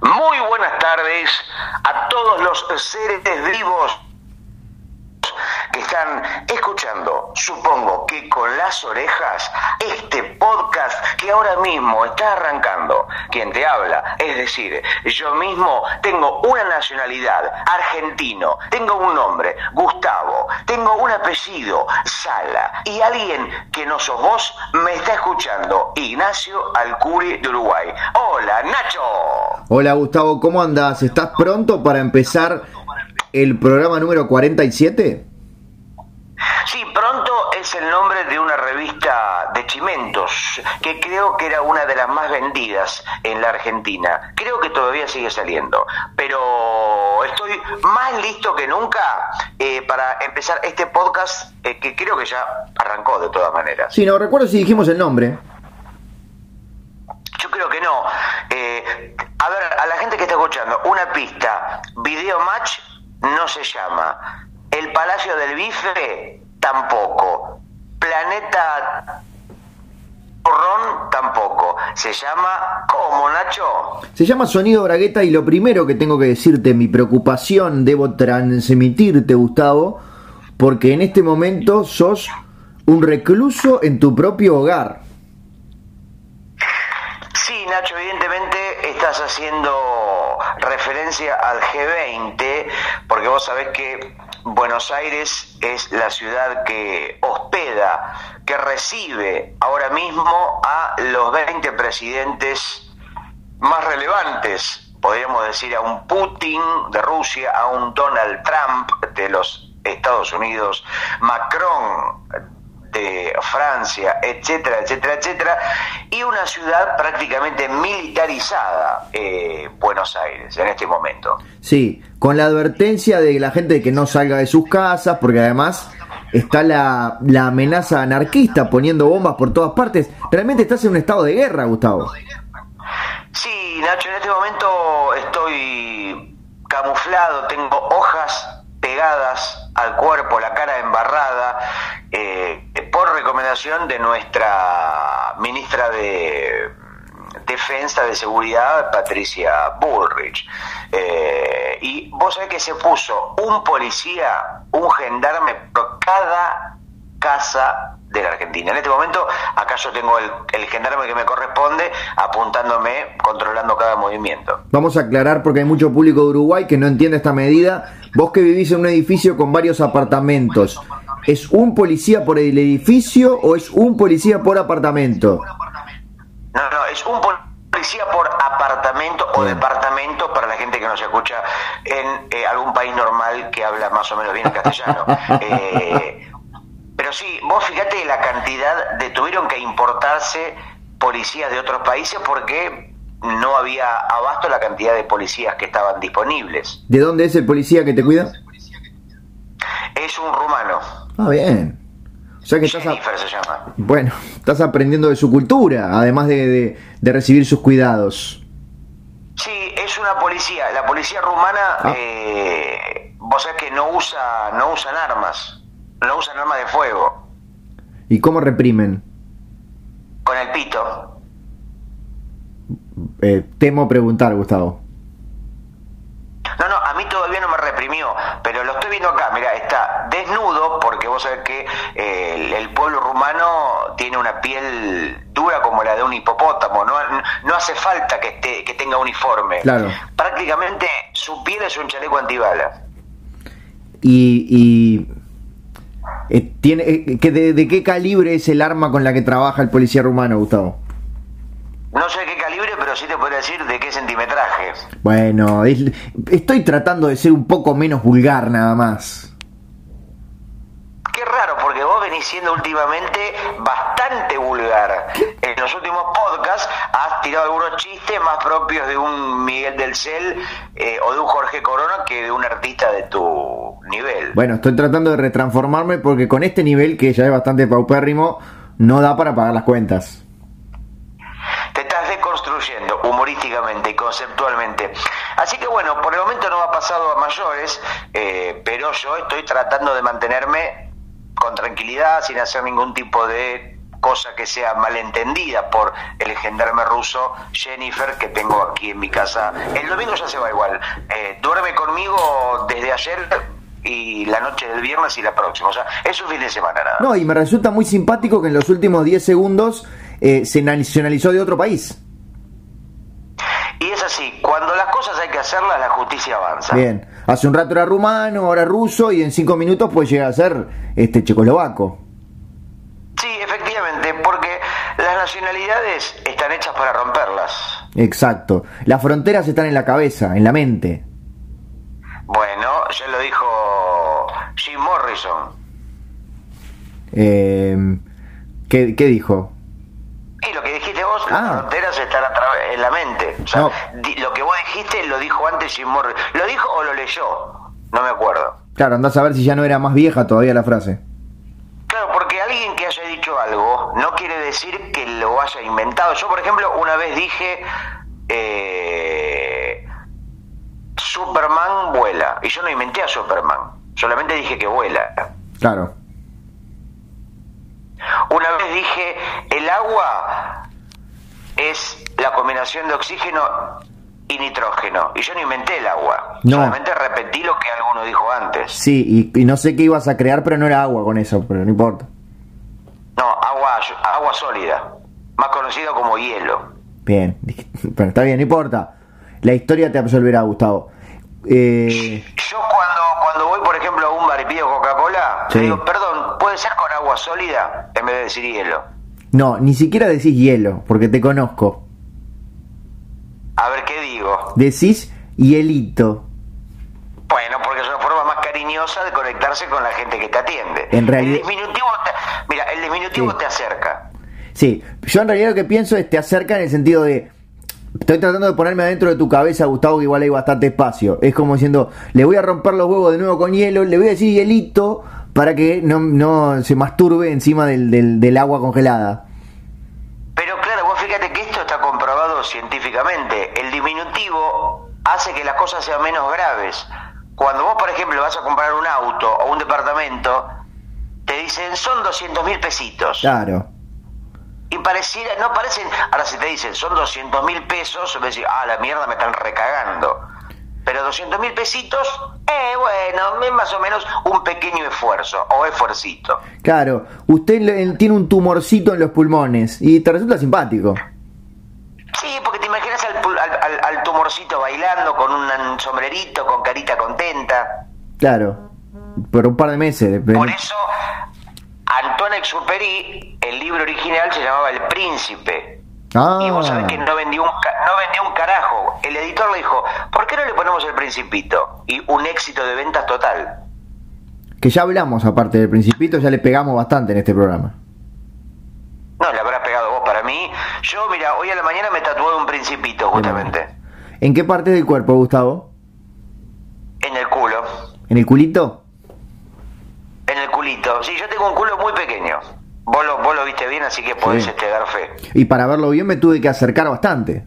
Muy buenas tardes a todos los seres vivos que están escuchando, supongo que con las orejas, este podcast que ahora mismo está arrancando. Quien te habla, es decir, yo mismo tengo una nacionalidad, argentino, tengo un nombre, Gustavo, tengo un apellido, Sala, y alguien que no sos vos me está escuchando, Ignacio Alcuri de Uruguay. Hola, Nacho. Hola Gustavo, ¿cómo andas? ¿Estás pronto para empezar el programa número 47? Sí, pronto es el nombre de una revista de chimentos que creo que era una de las más vendidas en la Argentina. Creo que todavía sigue saliendo, pero estoy más listo que nunca eh, para empezar este podcast eh, que creo que ya arrancó de todas maneras. Sí, no recuerdo si dijimos el nombre. Yo creo que no. Eh, a ver, a la gente que está escuchando, una pista, Video Match no se llama. El Palacio del Bife tampoco. Planeta Ron tampoco. Se llama ¿cómo, Nacho? Se llama Sonido Bragueta y lo primero que tengo que decirte, mi preocupación, debo transmitirte, Gustavo, porque en este momento sos un recluso en tu propio hogar. Sí, Nacho, evidentemente estás haciendo referencia al G20, porque vos sabés que Buenos Aires es la ciudad que hospeda, que recibe ahora mismo a los 20 presidentes más relevantes, podríamos decir a un Putin de Rusia, a un Donald Trump de los Estados Unidos, Macron de Francia, etcétera, etcétera, etcétera, y una ciudad prácticamente militarizada, eh, Buenos Aires, en este momento. Sí, con la advertencia de la gente de que no salga de sus casas, porque además está la, la amenaza anarquista poniendo bombas por todas partes. Realmente estás en un estado de guerra, Gustavo. Sí, Nacho, en este momento estoy camuflado, tengo hojas pegadas al cuerpo, la cara embarrada, eh, recomendación de nuestra ministra de Defensa de Seguridad, Patricia Bullrich. Eh, y vos sabés que se puso un policía, un gendarme por cada casa de la Argentina. En este momento, acá yo tengo el, el, gendarme que me corresponde apuntándome, controlando cada movimiento. Vamos a aclarar porque hay mucho público de Uruguay que no entiende esta medida. Vos que vivís en un edificio con varios apartamentos, ¿es un policía por el edificio o es un policía por apartamento? No, no, es un policía por apartamento o Bien. departamento para la gente que nos escucha en eh, algún país normal que habla más o menos bien el castellano. Eh, pero sí, vos fíjate la cantidad de tuvieron que importarse policías de otros países porque no había abasto la cantidad de policías que estaban disponibles. ¿De dónde es el policía que te cuida? Es un rumano. Ah, bien. O sea que estás, a- se llama. bueno, estás aprendiendo de su cultura, además de, de- de recibir sus cuidados. Sí, es una policía. La policía rumana, Ah. eh, vos sabés que no usa, no usan armas, no usan armas de fuego, ¿Y cómo reprimen? con el pito. Eh, temo preguntar, Gustavo. No, no, a mí todavía no me reprimió, pero lo estoy viendo acá, mira, está desnudo porque vos sabés que eh, el, el pueblo rumano tiene una piel dura como la de un hipopótamo, no, no hace falta que, esté, que tenga uniforme. Claro. Prácticamente su piel es un chaleco antibalas. Y, y eh, tiene, eh, que de, de qué calibre es el arma con la que trabaja el policía rumano, Gustavo? No sé qué calibre, pero sí te podría decir de qué centimetraje. Bueno, es- estoy tratando de ser un poco menos vulgar nada más. Qué raro, porque vos venís siendo últimamente bastante vulgar. En los últimos podcasts has tirado algunos chistes más propios de un Miguel del Cel eh, o de un Jorge Corona que de un artista de tu nivel. Bueno, estoy tratando de retransformarme porque con este nivel, que ya es bastante paupérrimo, no da para pagar las cuentas. Te estás deconstruyendo humorísticamente y conceptualmente. Así que bueno, por el momento no ha pasado a mayores, eh, pero yo estoy tratando de mantenerme con tranquilidad, sin hacer ningún tipo de cosa que sea malentendida por el gendarme ruso Jennifer que tengo aquí en mi casa. El domingo ya se va igual. Eh, duerme conmigo desde ayer y la noche del viernes y la próxima. O sea, es un fin de semana nada. No, y me resulta muy simpático que en los últimos 10 segundos eh, se nacionalizó de otro país. Y es así, cuando las cosas hay que hacerlas, la justicia avanza. Bien, hace un rato era rumano, ahora ruso y en 5 minutos puede llegar a ser este checoslovaco. Sí, efectivamente, porque las nacionalidades están hechas para romperlas. Exacto, las fronteras están en la cabeza, en la mente. Bueno, ya lo dijo Jim Morrison. Eh, ¿qué, ¿Qué dijo? Y lo que dijiste vos, las Ah. fronteras están en la mente. O sea, No. di- lo que vos dijiste lo dijo antes Jim Morrison. ¿Lo dijo o lo leyó? No me acuerdo. Claro, andás a ver si ya no era más vieja todavía la frase. Claro, porque alguien que haya dicho algo no quiere decir que lo haya inventado. Yo, por ejemplo, una vez dije, eh, Superman vuela. Y yo no inventé a Superman, solamente dije que vuela. Claro. Una vez dije, el agua es la combinación de oxígeno y nitrógeno. Y yo no inventé el agua, No. solamente repetí lo que alguno dijo antes. Sí, y, y no sé qué ibas a crear, pero no era agua con eso, pero no importa. No, agua, agua sólida, más conocido como hielo. Bien, pero está bien, no importa. La historia te absolverá, Gustavo. Eh, Yo cuando, cuando voy, por ejemplo, a un bar y pido Coca-Cola, Sí. digo, perdón, ¿puede ser con agua sólida en vez de decir hielo? no, ni siquiera decís hielo, porque te conozco. A ver qué digo. Decís hielito. Bueno, porque es una forma más cariñosa de conectarse con la gente que te atiende. En realidad- El diminutivo te, mira, el diminutivo Sí. te acerca. Sí, yo en realidad lo que pienso es te acerca en el sentido de. Estoy tratando de ponerme adentro de tu cabeza, Gustavo, que igual hay bastante espacio. Es como diciendo, le voy a romper los huevos de nuevo con hielo, le voy a decir hielito para que no, no se masturbe encima del, del, del agua congelada. Pero claro, vos fíjate que esto está comprobado científicamente. El diminutivo hace que las cosas sean menos graves. Cuando vos, por ejemplo, vas a comprar un auto o un departamento, te dicen son 200 mil pesitos. Claro. Y pareciera, no parecen, ahora si te dicen son 200 mil pesos, me decís, ah, la mierda me están recagando. Pero 200 mil pesitos, eh, bueno, es más o menos un pequeño esfuerzo o esfuercito. Claro, usted tiene un tumorcito en los pulmones y te resulta simpático. Sí, porque te imaginas al, al, al- al tumorcito bailando con un sombrerito, con carita contenta. Claro, por un par de meses. Por eso, Antoine Exupéry, el libro original se llamaba El Príncipe. Ah, Y vos sabés que no vendió, un no vendió un carajo. El editor le dijo, ¿por qué no le ponemos el Principito? Y un éxito de ventas total. que ya hablamos aparte del principito, ya le pegamos bastante en este programa. No, le habrás pegado vos para mí. Yo, mira, hoy a la mañana me tatué un Principito, justamente. ¿En qué parte del cuerpo, Gustavo? En el culo. ¿En el culito? En el culito. Sí, yo tengo un culo muy pequeño. Vos lo, vos lo viste bien, así que podés Sí. este, dar fe. Y para verlo bien me tuve que acercar bastante.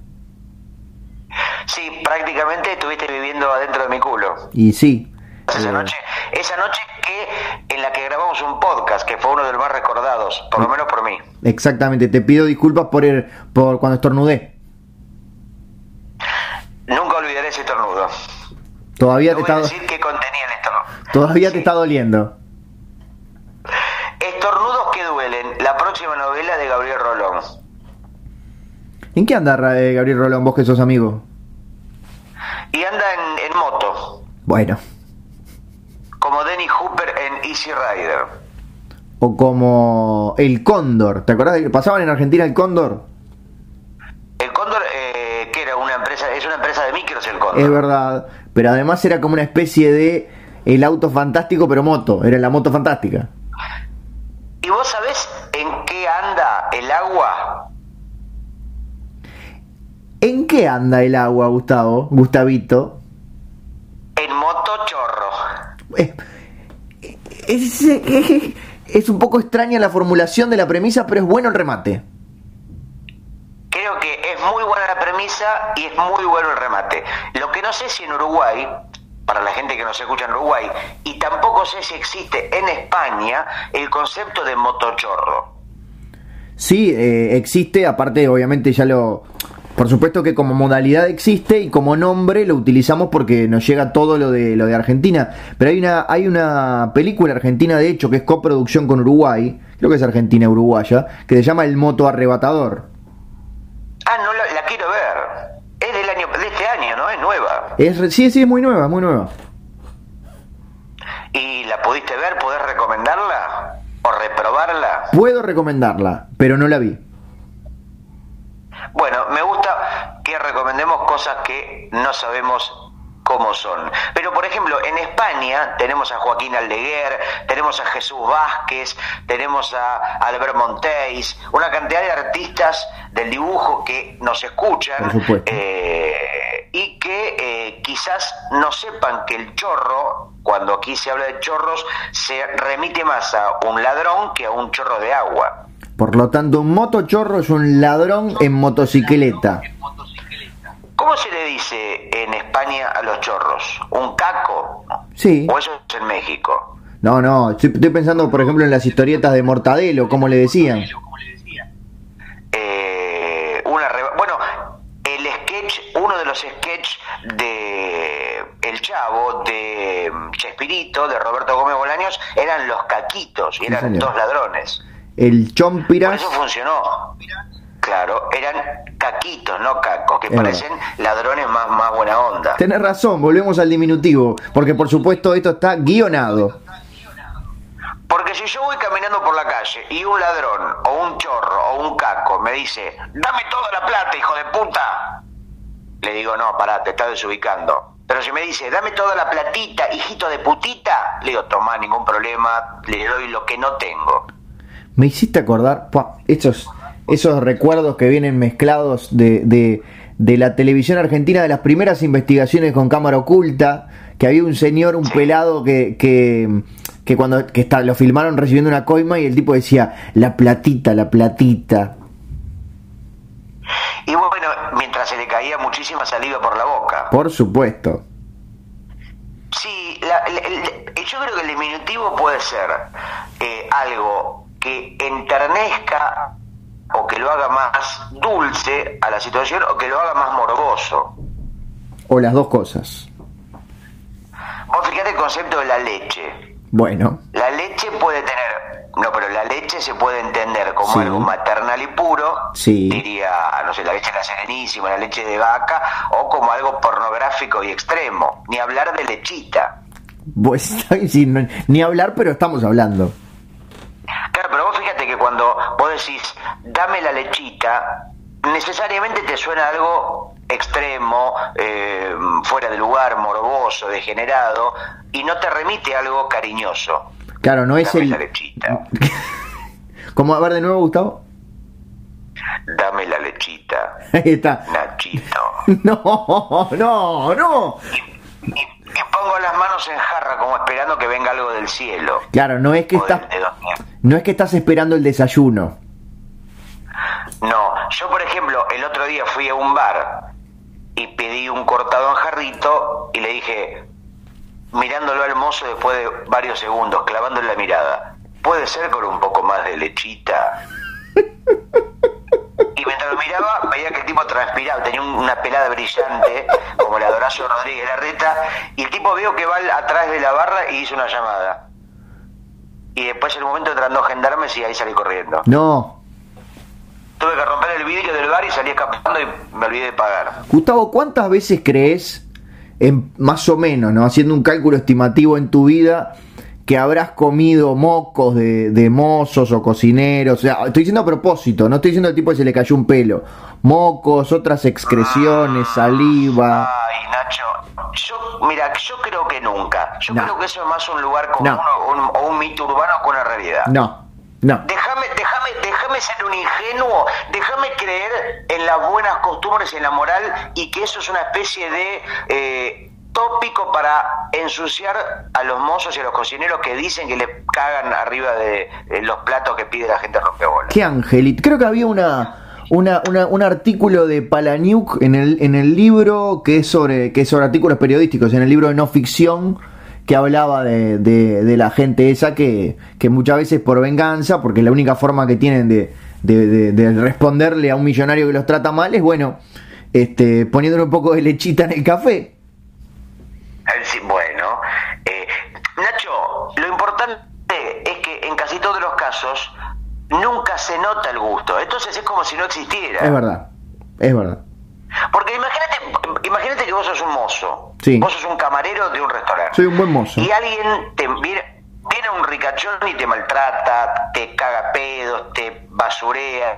Sí, prácticamente estuviste viviendo adentro de mi culo. Y sí. Esa eh, noche, esa noche que en la que grabamos un podcast, que fue uno de los más recordados, por lo menos por mí. Exactamente, te pido disculpas por el, por cuando estornudé. Nunca olvidaré ese estornudo. Todavía Te te voy a está, decir qué contenía el estornudo. todavía te está doliendo. Estornudos que duelen, la próxima novela de Gabriel Rolón. ¿En qué anda eh, Gabriel Rolón, vos que sos amigo? Y anda en, en moto, Bueno, como Denny Hooper en Easy Rider. o como el Cóndor. ¿Te acordás de que pasaban en Argentina el Cóndor? El Cóndor, eh, que era una empresa, es una empresa de micros el Cóndor. Es verdad, pero además era como una especie de el auto fantástico, pero moto, era la moto fantástica. ¿Y vos sabés en qué anda el agua? ¿En qué anda el agua, Gustavo? Gustavito. En moto chorro. Eh, Es, es- es un poco extraña la formulación de la premisa, pero es bueno el remate. Creo que es muy buena la premisa y es muy bueno el remate. Lo que no sé si en Uruguay, para la gente que nos escucha en Uruguay, y tampoco sé si existe en España el concepto de motochorro. Sí, eh, existe, aparte obviamente ya lo... Por supuesto que como modalidad existe y como nombre lo utilizamos porque nos llega todo lo de lo de Argentina. Pero hay una hay una película argentina de hecho que es coproducción con Uruguay, creo que es argentina uruguaya, que se llama El moto arrebatador. Ah, no la, la quiero ver. Es del año de este año, ¿no? Es nueva. Es sí, sí, es muy nueva, muy nueva. ¿Y la pudiste ver? ¿Podés recomendarla? ¿O reprobarla? Puedo recomendarla, pero no la vi. Bueno, me gusta que recomendemos cosas que no sabemos cómo son. Pero, por ejemplo, en España tenemos a Joaquín Aldeguer, tenemos a Jesús Vázquez, tenemos a Albert Montéis, una cantidad de artistas del dibujo que nos escuchan eh, y que eh, quizás no sepan que el chorro, cuando aquí se habla de chorros, se remite más a un ladrón que a un chorro de agua. Por lo tanto, un motochorro es un ladrón en motocicleta. ¿Cómo se le dice en España a los chorros? ¿Un caco? Sí. ¿O eso es en México? No, no, estoy, pensando, por ejemplo, en las historietas de Mortadelo, ¿cómo le decían? Eh, una bueno, el sketch, uno de los sketches de El Chavo, de Chespirito, de Roberto Gómez Bolaños, eran los caquitos, y eran dos ladrones. El Chompiras. Por eso funcionó. Claro, eran caquitos, no cacos, que parecen ladrones más, más buena onda. Tenés razón, volvemos al diminutivo, porque por supuesto esto está guionado. Porque si yo voy caminando por la calle y un ladrón o un chorro o un caco me dice, dame toda la plata, hijo de puta, le digo, no, pará, te estás desubicando. Pero si me dice, dame toda la platita, hijito de putita, le digo, toma, ningún problema, le doy lo que no tengo. Me hiciste acordar, estos esos recuerdos que vienen mezclados de, de, la televisión argentina, de las primeras investigaciones con cámara oculta, que había un señor, un pelado que, que, que cuando que está, lo filmaron recibiendo una coima y el tipo decía, la platita, la platita. Y bueno, mientras se le caía muchísima saliva por la boca. Por supuesto. Sí, yo creo que el diminutivo puede ser eh, algo que enternezca o que lo haga más dulce a la situación o que lo haga más morboso. O las dos cosas. Vos fíjate el concepto de la leche. Bueno. La leche puede tener, no, pero la leche se puede entender como algo maternal y puro, sí. diría, no sé, la leche de la serenísima, la leche de vaca, o como algo pornográfico y extremo, ni hablar de lechita. Pues ni hablar, pero estamos hablando. Claro, pero vos fíjate que cuando vos decís, dame la lechita, necesariamente te suena algo extremo, eh, fuera de lugar, morboso, degenerado, y no te remite a algo cariñoso. Claro, no es dame el... la lechita. ¿Cómo? A ver de nuevo, Gustavo. Dame la lechita. Ahí está. Nachito. No, no, no. Y, pongo las manos en jarra como esperando que venga algo del cielo. Claro, no es que estás... No es que estás esperando el desayuno. No, yo por ejemplo, el otro día fui a un bar y pedí un cortado en jarrito y le dije, mirándolo al mozo después de varios segundos, clavándole la mirada, ¿puede ser con un poco más de lechita? Mientras lo miraba, veía que el tipo transpiraba, tenía una pelada brillante, como la de Horacio Rodríguez Larreta, y el tipo veo que va atrás de la barra y hizo una llamada. Y después en un momento entrando dos gendarmes y ahí salí corriendo. No, Tuve que romper el vidrio del bar y salí escapando y me olvidé de pagar. Gustavo, ¿cuántas veces crees, en, más o menos, ¿no? haciendo un cálculo estimativo en tu vida, que habrás comido mocos de, de mozos o cocineros? O sea, estoy diciendo a propósito, no estoy diciendo el tipo que se le cayó un pelo. Mocos, otras excreciones, saliva. Ay, Nacho, yo, mira, yo creo que nunca. Yo creo que eso es más un lugar común o, un, o un mito urbano con una realidad. No, no. Déjame, déjame, déjame ser un ingenuo, déjame creer en las buenas costumbres, en la moral y que eso es una especie de eh, tópico para ensuciar a los mozos y a los cocineros que dicen que le cagan arriba de, los platos que pide la gente rompeolas. Qué angelito. Creo que había una una, un artículo de Palaniuk en el, en el libro que es sobre que es sobre artículos periodísticos, en el libro de no ficción que hablaba de, de, la gente esa que, que, muchas veces por venganza, porque la única forma que tienen de, de responderle a un millonario que los trata mal es, bueno, este, poniéndole un poco de lechita en el café. Eh, Nacho, lo importante es que en casi todos los casos nunca se nota el gusto. Entonces es como si no existiera. Es verdad, es verdad. Porque imagínate, imagínate que vos sos un mozo. Sí. Vos sos un camarero de un restaurante. Soy un buen mozo. Y alguien te viene, viene un ricachón y te maltrata, te caga pedos, te basurea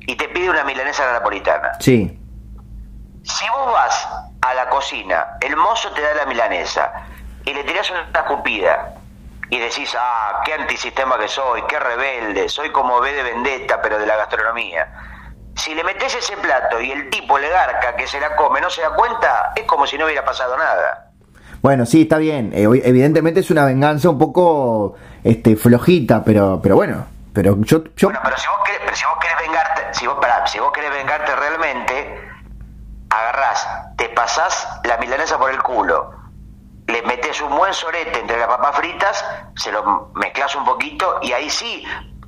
y te pide una milanesa a la napolitana. Sí, Si vos vas a la cocina, el mozo te da la milanesa y le tirás una escupida y decís, ah, qué antisistema que soy, qué rebelde, soy como B de Vendetta, pero de la gastronomía. Si le metes ese plato y el tipo le garca que se la come, no se da cuenta, es como si no hubiera pasado nada. Bueno, sí, está bien. Eh, evidentemente es una venganza un poco este, flojita, pero, pero bueno. Pero yo, yo Bueno, pero si vos querés, pero si vos querés vengarte, si vos, pará, si vos querés vengarte realmente, agarrás, te pasás la milanesa por el culo, le metes un buen sorete entre las papas fritas, se lo mezclas un poquito y ahí sí,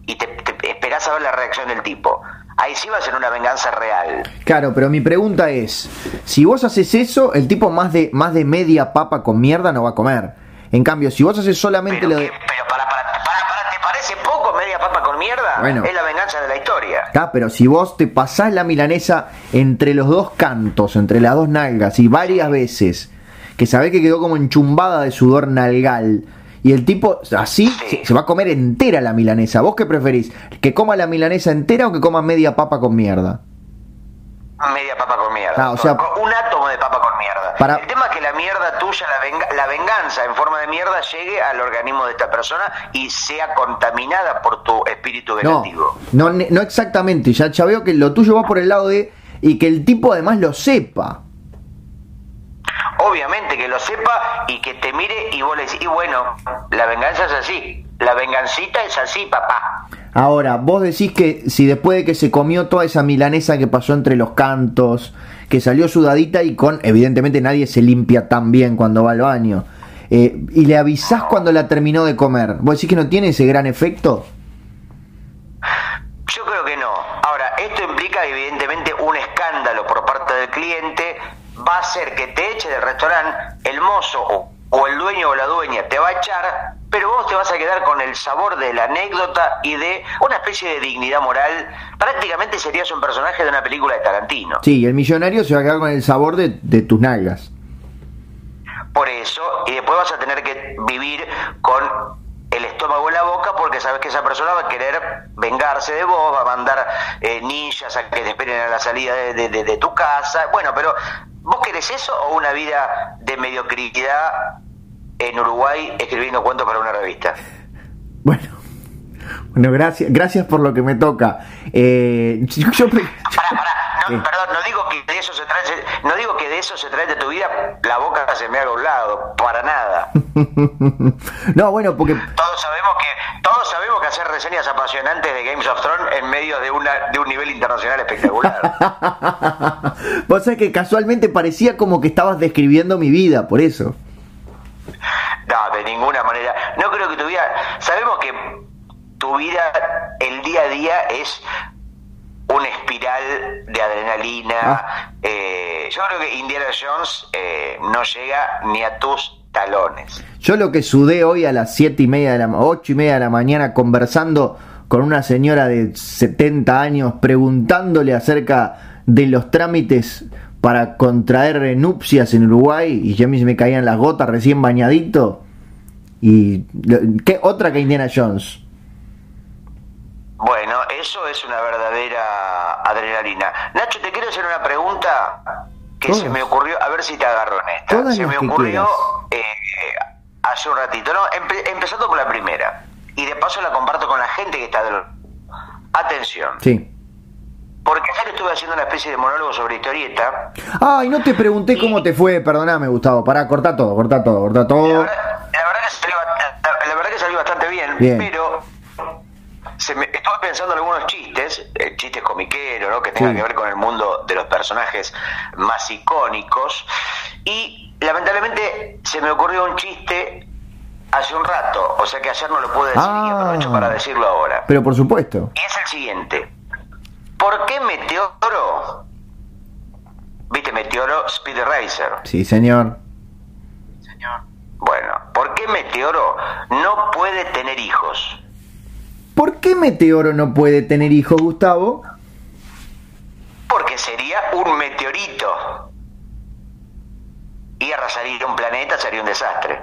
y te, te esperás a ver la reacción del tipo. Ahí sí va a ser una venganza real. Claro, pero mi pregunta es, si vos haces eso, el tipo más de más de media papa con mierda no va a comer. En cambio, si vos haces solamente lo de... pero para, para, para, para, ¿te parece poco media papa con mierda? Bueno. Es la venganza de la historia. Ah, pero si vos te pasás la milanesa entre los dos cantos, entre las dos nalgas, y varias veces, que sabés que quedó como enchumbada de sudor nalgal, y el tipo así Sí. se, va a comer entera la milanesa. ¿Vos qué preferís? ¿Que coma la milanesa entera o que coma media papa con mierda? Media papa con mierda. Ah, o sea- un átomo de papa con mierda. Para- El tema es que la mierda tuya, la, venga- la venganza en forma de mierda, llegue al organismo de esta persona y sea contaminada por tu espíritu No, vengativo. no, ne- no exactamente. Ya, ya veo que lo tuyo va por el lado de. Y que el tipo además lo sepa. Obviamente que lo sepa y que te mire y vos le decís, y bueno, la venganza es así. La vengancita es así, papá. Ahora, vos decís que si después de que se comió toda esa milanesa que pasó entre los cantos, que salió sudadita y con, evidentemente nadie se limpia tan bien cuando va al baño, eh, y le avisás cuando la terminó de comer, ¿vos decís que no tiene ese gran efecto? Yo creo que no. Ahora, esto implica evidentemente un escándalo por parte del cliente, va a hacer que te eche del restaurante, el mozo o, o el dueño o la dueña te va a echar, pero vos te vas a quedar con el sabor de la anécdota y de una especie de dignidad moral. Prácticamente serías un personaje de una película de Tarantino. Sí, el millonario se va a quedar con el sabor de, de tus nalgas. Por eso, y después vas a tener que vivir con el estómago en la boca porque sabes que esa persona va a querer vengarse de vos, va a mandar eh, ninjas a que te esperen a la salida de, de- de- de tu casa. Bueno, pero ¿vos querés eso o una vida de mediocridad en Uruguay escribiendo cuentos para una revista? Bueno, bueno gracias, gracias por lo que me toca. Eh, yo- yo pre- Pará, pará, no, perdón, no digo que de eso se trate, no digo que de eso se trate tu vida, la boca se me haga a un lado, para nada. no, bueno, porque Todos sabemos que todos sabemos que hacer reseñas apasionantes de Games of Thrones en medio de una de un nivel internacional espectacular. Vos sabés que casualmente parecía como que estabas describiendo mi vida, por eso. No, de ninguna manera. No creo que tu vida. Sabemos que tu vida, el día a día, es una espiral de adrenalina. Ah. Eh, yo creo que Indiana Jones eh, no llega ni a tus talones. Yo lo que sudé hoy a las siete y media de la ocho y media de la mañana conversando con una señora de 70 años preguntándole acerca de los trámites para contraer nupcias en Uruguay y ya a mí se me caían las gotas recién bañadito y ¿qué otra que Indiana Jones? Eso es una verdadera adrenalina. Nacho, te quiero hacer una pregunta que Todas. se me ocurrió, a ver si te agarro en esta. Todas se me ocurrió eh, hace un ratito, no, Empe- empezando por la primera. Y de paso la comparto con la gente que está del... Atención, Sí. porque ayer estuve haciendo una especie de monólogo sobre historieta. Ay, no te pregunté cómo te fue, perdoname, Gustavo. Pará, corta todo, corta todo, corta La todo. verdad, la verdad que salió, la, la verdad que salió bastante bien, Bien. pero pensando en algunos chistes, eh, chistes comiqueros, ¿no? que tengan Sí. que ver con el mundo de los personajes más icónicos. Y lamentablemente se me ocurrió un chiste hace un rato, o sea que ayer no lo pude decir y Ah. aprovecho para decirlo ahora. Pero por supuesto. Y es el siguiente. ¿Por qué Meteoro? ¿Viste Meteoro Speed Racer? Sí, señor. Señor. Bueno, ¿por qué Meteoro no puede tener hijos? ¿Por qué Meteoro no puede tener hijos, Gustavo? Porque sería un meteorito. Y arrasaría un planeta sería un desastre.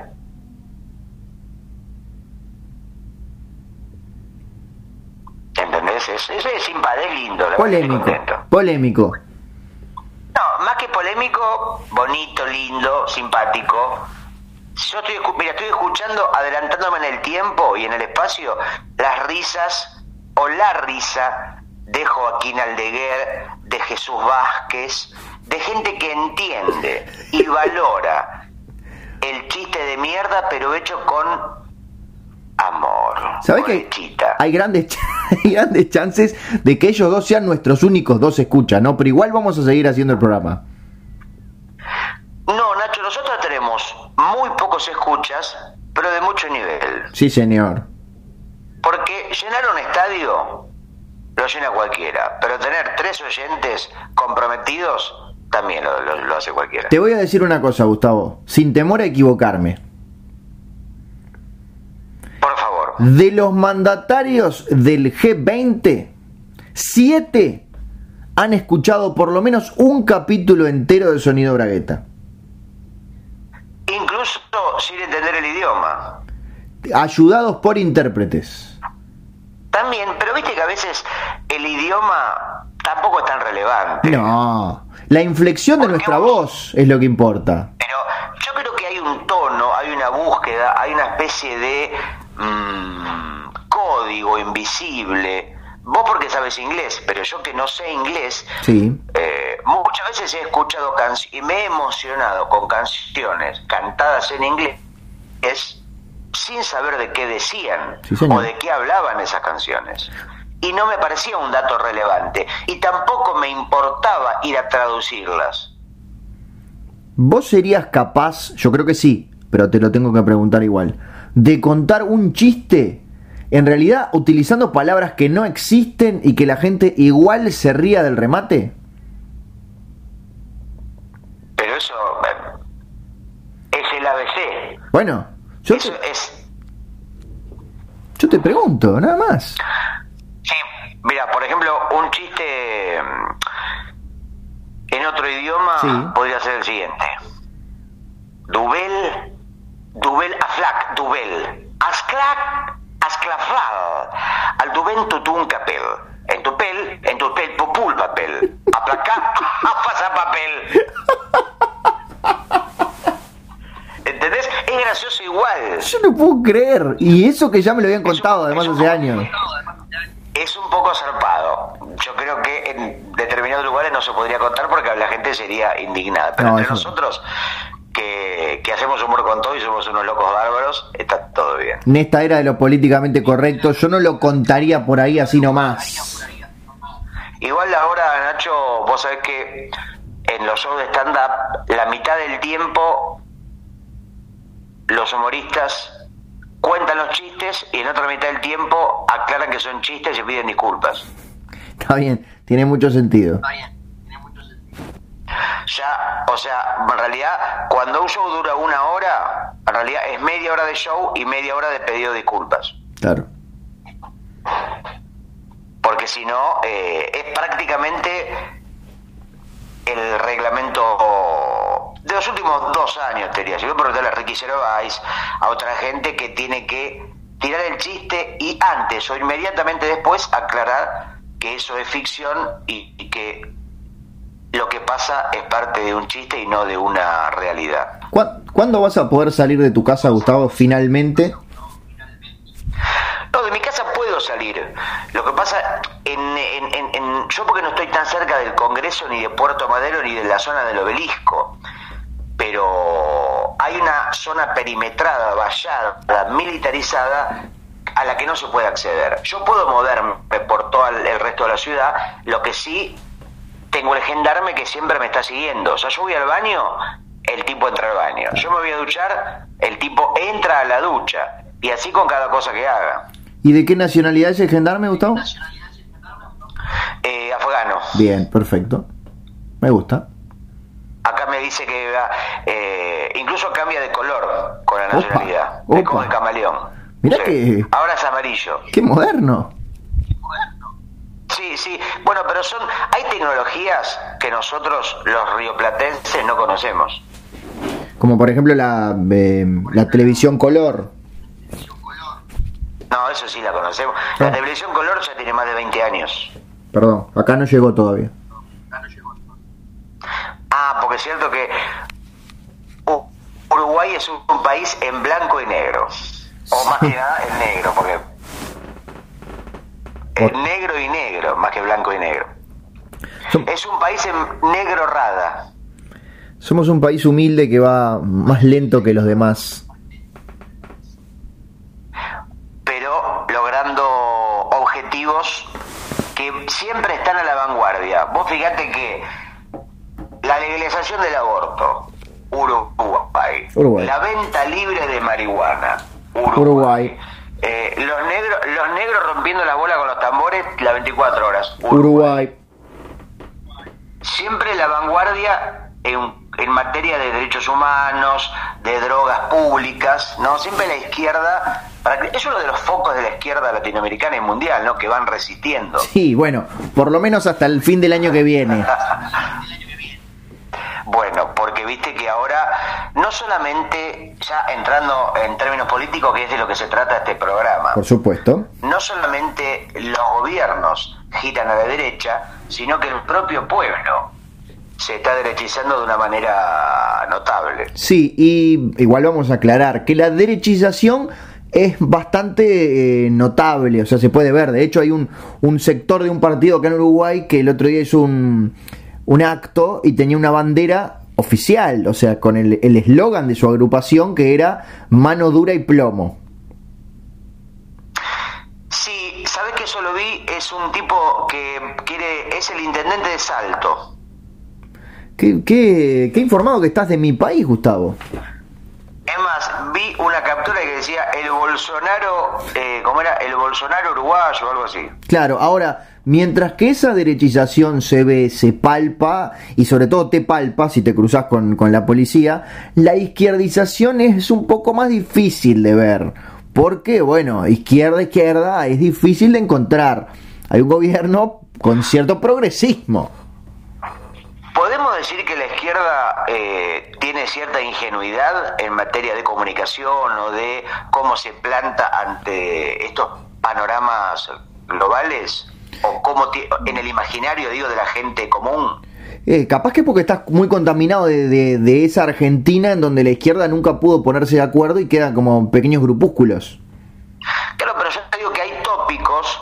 ¿Entendés? Eso es, simpático, lindo. Polémico. Polémico. No, más que polémico, bonito, lindo, simpático. Yo estoy, mira, estoy escuchando, adelantándome en el tiempo y en el espacio, las risas o la risa de Joaquín Aldeguer, de Jesús Vázquez, de gente que entiende y valora el chiste de mierda, pero hecho con amor. ¿Sabes que hay grandes, hay grandes chances de que ellos dos sean nuestros únicos dos escuchas, ¿no? Pero igual vamos a seguir haciendo el programa. No, Nacho, nosotros tenemos muy pocos escuchas, pero de mucho nivel. Sí, señor. Porque llenar un estadio lo llena cualquiera, pero tener tres oyentes comprometidos también lo, hace cualquiera. Te voy a decir una cosa, Gustavo, sin temor a equivocarme. Por favor. De los mandatarios del G20, siete han escuchado por lo menos un capítulo entero de Sonido Bragueta. Incluso sin entender el idioma. Ayudados por intérpretes. También, pero viste que a veces el idioma tampoco es tan relevante. No, la inflexión de nuestra voz es lo que importa. Pero yo creo que hay un tono, hay una búsqueda, hay una especie de mm, código invisible. Vos porque sabes inglés, pero yo que no sé inglés, sí. Eh, muchas veces he escuchado canciones y me he emocionado con canciones cantadas en inglés sin saber de qué decían o de qué hablaban esas canciones. Y no me parecía un dato relevante. Y tampoco me importaba ir a traducirlas. ¿Vos serías capaz, yo creo que sí, pero te lo tengo que preguntar igual, de contar un chiste en realidad utilizando palabras que no existen y que la gente igual se ría del remate? Pero eso eh, es el ABC. Bueno, yo Eso es. Yo te pregunto, nada más. Sí, mira, por ejemplo, un chiste mm, en otro idioma podría ser el siguiente. Dubel, Dubel aflac, Dubel. Asclac, asclafal. Al duben tutun capel. En tu pel, en tu pel pupul papel. Aplaca, pasa papel. ¿Entendés? Es gracioso igual. Yo no puedo creer. Y eso que ya me lo habían contado, además, hace años. Es un poco zarpado. Yo creo que en determinados lugares no se podría contar porque la gente sería indignada. Pero entre nosotros, que, que, hacemos humor con todo y somos unos locos bárbaros, está todo bien. En esta era de lo políticamente correcto, yo no lo contaría por ahí así nomás. Igual ahora, Nacho, vos sabés que en los shows de stand-up, la mitad del tiempo los humoristas cuentan los chistes y en otra mitad del tiempo aclaran que son chistes y piden disculpas. Está bien, tiene mucho sentido. Está bien, tiene mucho sentido. Ya, o sea, en realidad, cuando un show dura una hora, en realidad es media hora de show y media hora de pedido de disculpas. Claro. Porque si no, eh, es prácticamente el reglamento de los últimos dos años, te diría. Si voy a preguntarle a Ricky Gervais, a otra gente que tiene que tirar el chiste y antes o inmediatamente después aclarar que eso es ficción y, que lo que pasa es parte de un chiste y no de una realidad. ¿Cuándo vas a poder salir de tu casa, Gustavo, finalmente? No, de mi casa puedo salir. Lo que pasa, en, en, yo porque no estoy tan cerca del Congreso, ni de Puerto Madero, ni de la zona del obelisco pero hay una zona perimetrada, vallada, militarizada a la que no se puede acceder. Yo puedo moverme por todo el resto de la ciudad, lo que sí tengo el gendarme que siempre me está siguiendo. O sea, yo voy al baño, el tipo entra al baño. Yo me voy a duchar, el tipo entra a la ducha. Y así con cada cosa que haga. ¿Y de qué nacionalidad es el gendarme, Gustavo? Eh, Bien, perfecto. Me gusta. Acá me dice que eh, incluso cambia de color con la nacionalidad. Es como el camaleón. Mirá que. Ahora es amarillo. Qué moderno. Sí, sí. Bueno, pero son hay tecnologías que nosotros los rioplatenses no conocemos. Como por ejemplo la, eh, la televisión color. No, eso sí la conocemos. La ah. televisión color ya tiene más de 20 años. Perdón, acá no llegó todavía. Ah, porque es cierto que Uruguay es un país en blanco y negro. O más que nada en negro, porque es negro y negro, más que blanco y negro. Es un país en negro rada. Somos un país humilde que va más lento que los demás. Pero logrando objetivos que siempre están a la vanguardia. Vos fíjate que la legalización del aborto, Uruguay. Uruguay. La venta libre de marihuana, Uruguay. Eh, los negros los negros rompiendo la bola con los tambores las 24 horas. Uruguay. Siempre la vanguardia en, en, materia de derechos humanos, de drogas públicas, ¿no? Siempre la izquierda, es uno de los focos de la izquierda latinoamericana y mundial, ¿no? Que van resistiendo. Sí, bueno, por lo menos hasta el fin del año que viene. Bueno, porque viste que ahora, no solamente, ya entrando en términos políticos, que es de lo que se trata este programa. Por supuesto. No solamente los gobiernos giran a la derecha, sino que el propio pueblo se está derechizando de una manera notable. Sí, y igual vamos a aclarar que la derechización es bastante eh, notable, o sea, se puede ver. De hecho, hay un, un sector de un partido acá en Uruguay que el otro día hizo un un acto y tenía una bandera oficial, o sea, con el eslogan de su agrupación que era mano dura y plomo. Sí, ¿sabes que eso lo vi? Es un tipo que quiere, es el intendente de Salto. Qué, qué, qué informado que estás de mi país, Gustavo. Es más, vi una captura que decía el Bolsonaro, eh, ¿cómo era? El Bolsonaro uruguayo o algo así. Claro, ahora, mientras que esa derechización se ve, se palpa, y sobre todo te palpa si te cruzas con, con la policía, la izquierdización es un poco más difícil de ver. Porque, bueno, izquierda, izquierda, es difícil de encontrar. Hay un gobierno con cierto progresismo. ¿Podemos decir que la izquierda eh, tiene cierta ingenuidad en materia de comunicación o de cómo se planta ante estos panoramas globales? ¿O cómo en el imaginario, digo, de la gente común? Eh, capaz que porque estás muy contaminado de, de, esa Argentina en donde la izquierda nunca pudo ponerse de acuerdo y quedan como pequeños grupúsculos. Claro, pero yo te digo que hay tópicos,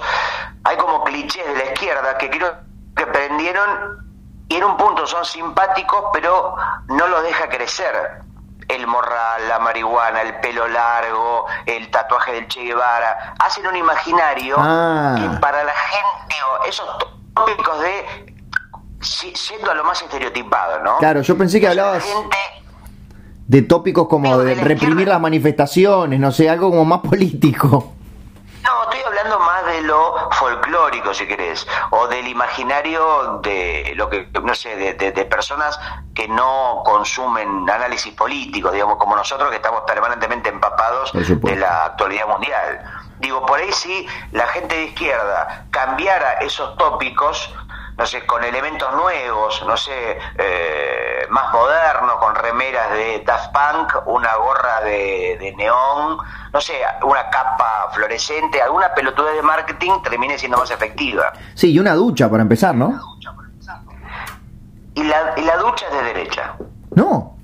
hay como clichés de la izquierda que creo que prendieron y en un punto son simpáticos, pero no los deja crecer. El morral, la marihuana, el pelo largo, el tatuaje del Che Guevara, hacen un imaginario ah. que para la gente, esos tópicos de siendo a lo más estereotipado, ¿no? Claro, yo pensé que hablabas de tópicos como de, reprimir las manifestaciones, no sé, algo como más político. No, estoy hablando más de lo folclórico, si querés, o del imaginario de lo que, no sé, de, personas que no consumen análisis político, digamos, como nosotros que estamos permanentemente empapados de la actualidad mundial. Digo, por ahí sí, la gente de izquierda cambiara esos tópicos, no sé, con elementos nuevos, no sé, eh, más modernos, con remeras de Daft Punk, una gorra de, de neón, no sé, una capa fluorescente, alguna pelotuda de marketing termine siendo más efectiva. Sí, y una ducha para empezar, ¿no? Y la, y la ducha es de derecha. No.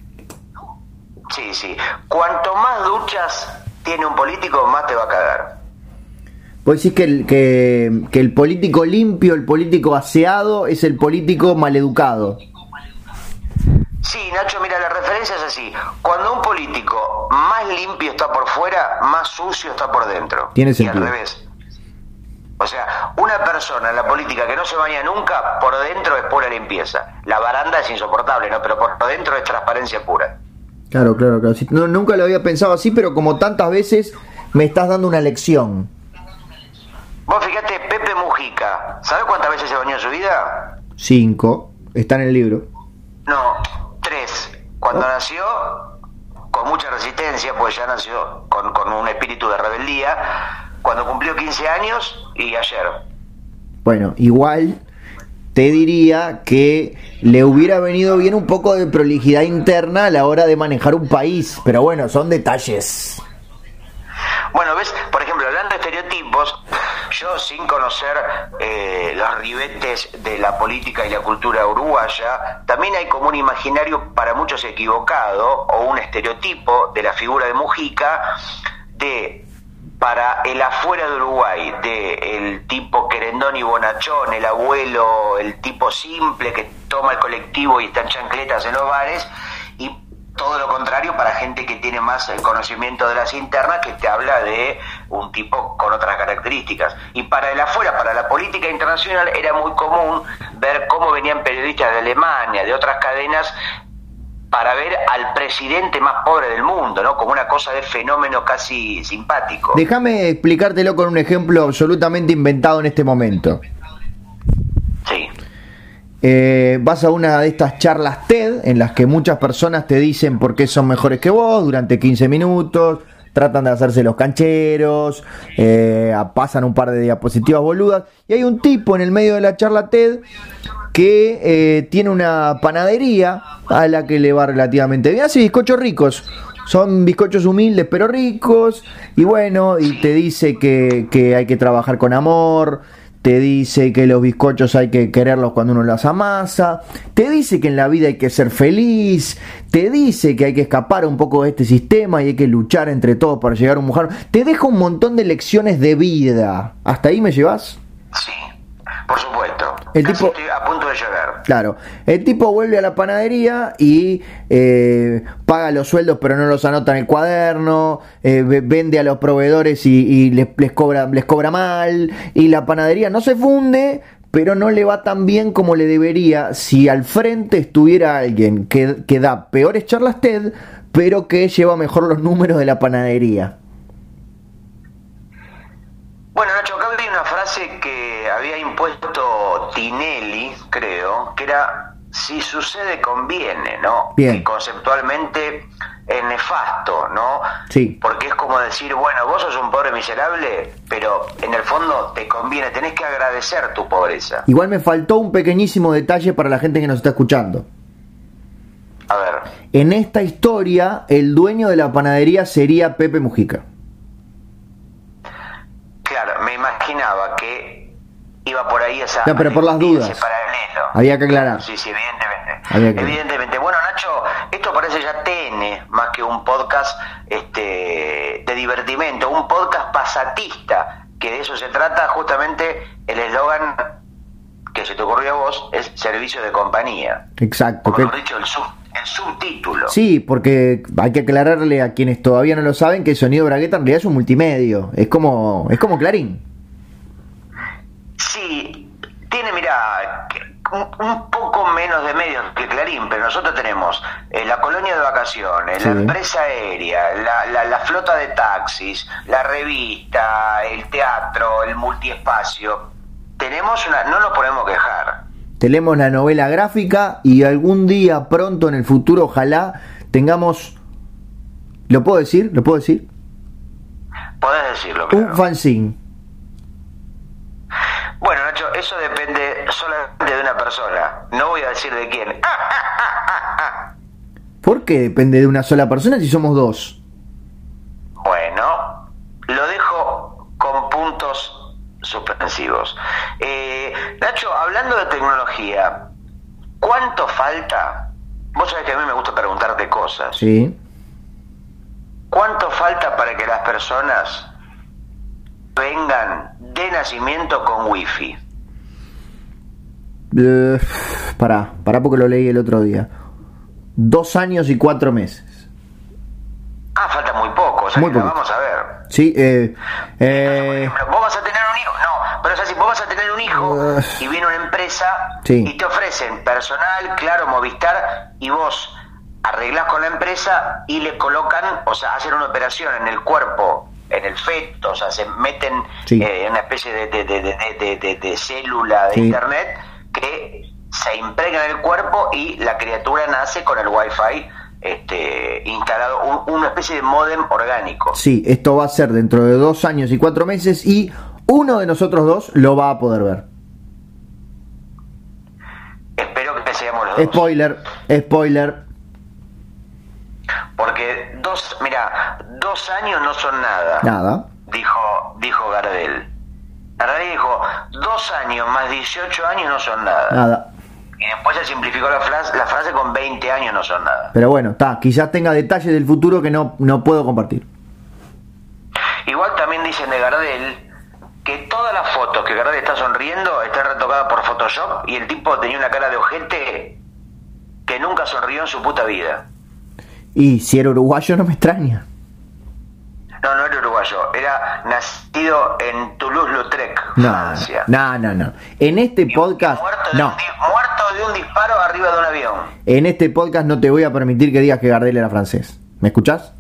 Sí, sí. Cuanto más duchas tiene un político, más te va a cagar. Vos decís que el, que, que el político limpio, el político aseado, es el político maleducado. Sí, Nacho, mira, la referencia es así. Cuando un político más limpio está por fuera, más sucio está por dentro. Tiene sentido. Y al revés. O sea, una persona en la política que no se baña nunca, por dentro es pura limpieza. La baranda es insoportable, ¿no? Pero por dentro es transparencia pura. Claro, claro, claro. No, nunca lo había pensado así, pero como tantas veces me estás dando una lección. Vos fíjate, Pepe Mujica, ¿sabes cuántas veces se bañó en su vida? cinco, está en el libro. No, tres. Cuando nació, con mucha resistencia, pues ya nació con, con un espíritu de rebeldía. Cuando cumplió 15 años y ayer. Bueno, igual te diría que le hubiera venido bien un poco de prolijidad interna a la hora de manejar un país, pero bueno, son detalles. Bueno, ves, por ejemplo, yo sin conocer eh, los ribetes de la política y la cultura uruguaya, también hay como un imaginario para muchos equivocado o un estereotipo de la figura de Mujica de para el afuera de Uruguay, de el tipo querendón y bonachón, el abuelo, el tipo simple que toma el colectivo y está en chancletas en los bares, y todo lo contrario para gente que tiene más el conocimiento de las internas, que te habla de un tipo con otras características. Y para el afuera, para la política internacional, era muy común ver cómo venían periodistas de Alemania, de otras cadenas, para ver al presidente más pobre del mundo, ¿no? Como una cosa de fenómeno casi simpático. Déjame explicártelo con un ejemplo absolutamente inventado en este momento. Eh, vas a una de estas charlas TED en las que muchas personas te dicen por qué son mejores que vos durante 15 minutos, tratan de hacerse los cancheros, eh, pasan un par de diapositivas boludas, y hay un tipo en el medio de la charla TED que eh, tiene una panadería a la que le va relativamente bien. Hace bizcochos ricos. Son bizcochos humildes pero ricos. Y bueno, y te dice que hay que trabajar con amor. Te dice que los bizcochos hay que quererlos cuando uno los amasa. Te dice que en la vida hay que ser feliz. Te dice que hay que escapar un poco de este sistema y hay que luchar entre todos para llegar a un mujer. Te deja un montón de lecciones de vida. ¿Hasta ahí me llevas? Sí. Por supuesto. El tipo, estoy a punto de llegar. Claro. El tipo vuelve a la panadería y eh, paga los sueldos, pero no los anota en el cuaderno. Eh, vende a los proveedores y, y les, les, cobra, les cobra mal. Y la panadería no se funde, pero no le va tan bien como le debería si al frente estuviera alguien que, que da peores charlas TED, pero que lleva mejor los números de la panadería. Bueno, Nacho, frase que había impuesto Tinelli, creo, que era si sucede conviene, ¿no? Bien. Y conceptualmente es nefasto, ¿no? Sí. Porque es como decir, bueno, vos sos un pobre miserable, pero en el fondo te conviene, tenés que agradecer tu pobreza. Igual me faltó un pequeñísimo detalle para la gente que nos está escuchando. A ver. En esta historia, el dueño de la panadería sería Pepe Mujica. Me imaginaba que iba por ahí esa... No, pero por las dudas. ese paralelo. Había que aclarar. Sí, sí, evidentemente. Había que- Evidentemente. Bueno, Nacho, esto parece ya TN, más que un podcast este, de divertimento, un podcast pasatista, que de eso se trata justamente el eslogan que se te ocurrió a vos, es servicio de compañía. Exacto. O que- dicho, el, sub- el subtítulo. Sí, porque hay que aclararle a quienes todavía no lo saben que el sonido Bragueta en realidad es un multimedio. Es como, es como Clarín. Sí, tiene, mira, un, un poco menos de medios que Clarín, pero nosotros tenemos eh, la colonia de vacaciones, la empresa aérea, la, la- la flota de taxis, la revista, el teatro, el multiespacio. Tenemos una, no nos podemos quejar. Tenemos la novela gráfica y algún día pronto en el futuro ojalá tengamos... ¿Lo puedo decir? ¿Lo puedo decir? Podés decirlo, Un claro. fanzine. Bueno, Nacho, eso depende solamente de una persona. No voy a decir de quién. ¿Por qué depende de una sola persona si somos dos? Bueno, lo dejo con puntos suspensivos. Eh, Nacho, hablando de tecnología, ¿cuánto falta? Vos sabés que a mí me gusta preguntarte cosas. Sí. ¿Cuánto falta para que las personas vengan de nacimiento con wifi? Eh, pará, pará porque lo leí el otro día. Dos años y cuatro meses. Ah, falta muy poco, o sea Muy que la poco. vamos a ver. Sí, eh, eh, hijo y viene una empresa Sí. y te ofrecen personal, claro, Movistar, y vos arreglás con la empresa y le colocan, o sea, hacen una operación en el cuerpo, en el feto, o sea, se meten Sí. eh, en una especie de, de, de, de, de- de- de célula de Sí. internet que se impregna en el cuerpo y la criatura nace con el wifi este, instalado, un- una especie de modem orgánico. Sí, esto va a ser dentro de dos años y cuatro meses y uno de nosotros dos lo va a poder ver. Espero que seamos los dos. Spoiler, spoiler. Porque dos, mira, dos años no son nada. Nada. Dijo, dijo Gardel. Gardel dijo, dos años más 18 años no son nada. Nada. Y después se simplificó la frase, la frase con 20 años no son nada. Pero bueno, está, quizás tenga detalles del futuro que no, no puedo compartir. Igual también dicen de Gardel que todas las fotos que Gardel está sonriendo están retocadas por Photoshop y el tipo tenía una cara de ojete que nunca sonrió en su puta vida. Y si era uruguayo no me extraña. No, no era uruguayo, era nacido en Toulouse-Lautrec, No, Francia. no, no, no. En este Y- podcast, muerto, de no. un, muerto de un disparo arriba de un avión. En este podcast no te voy a permitir que digas que Gardel era francés. ¿Me escuchás?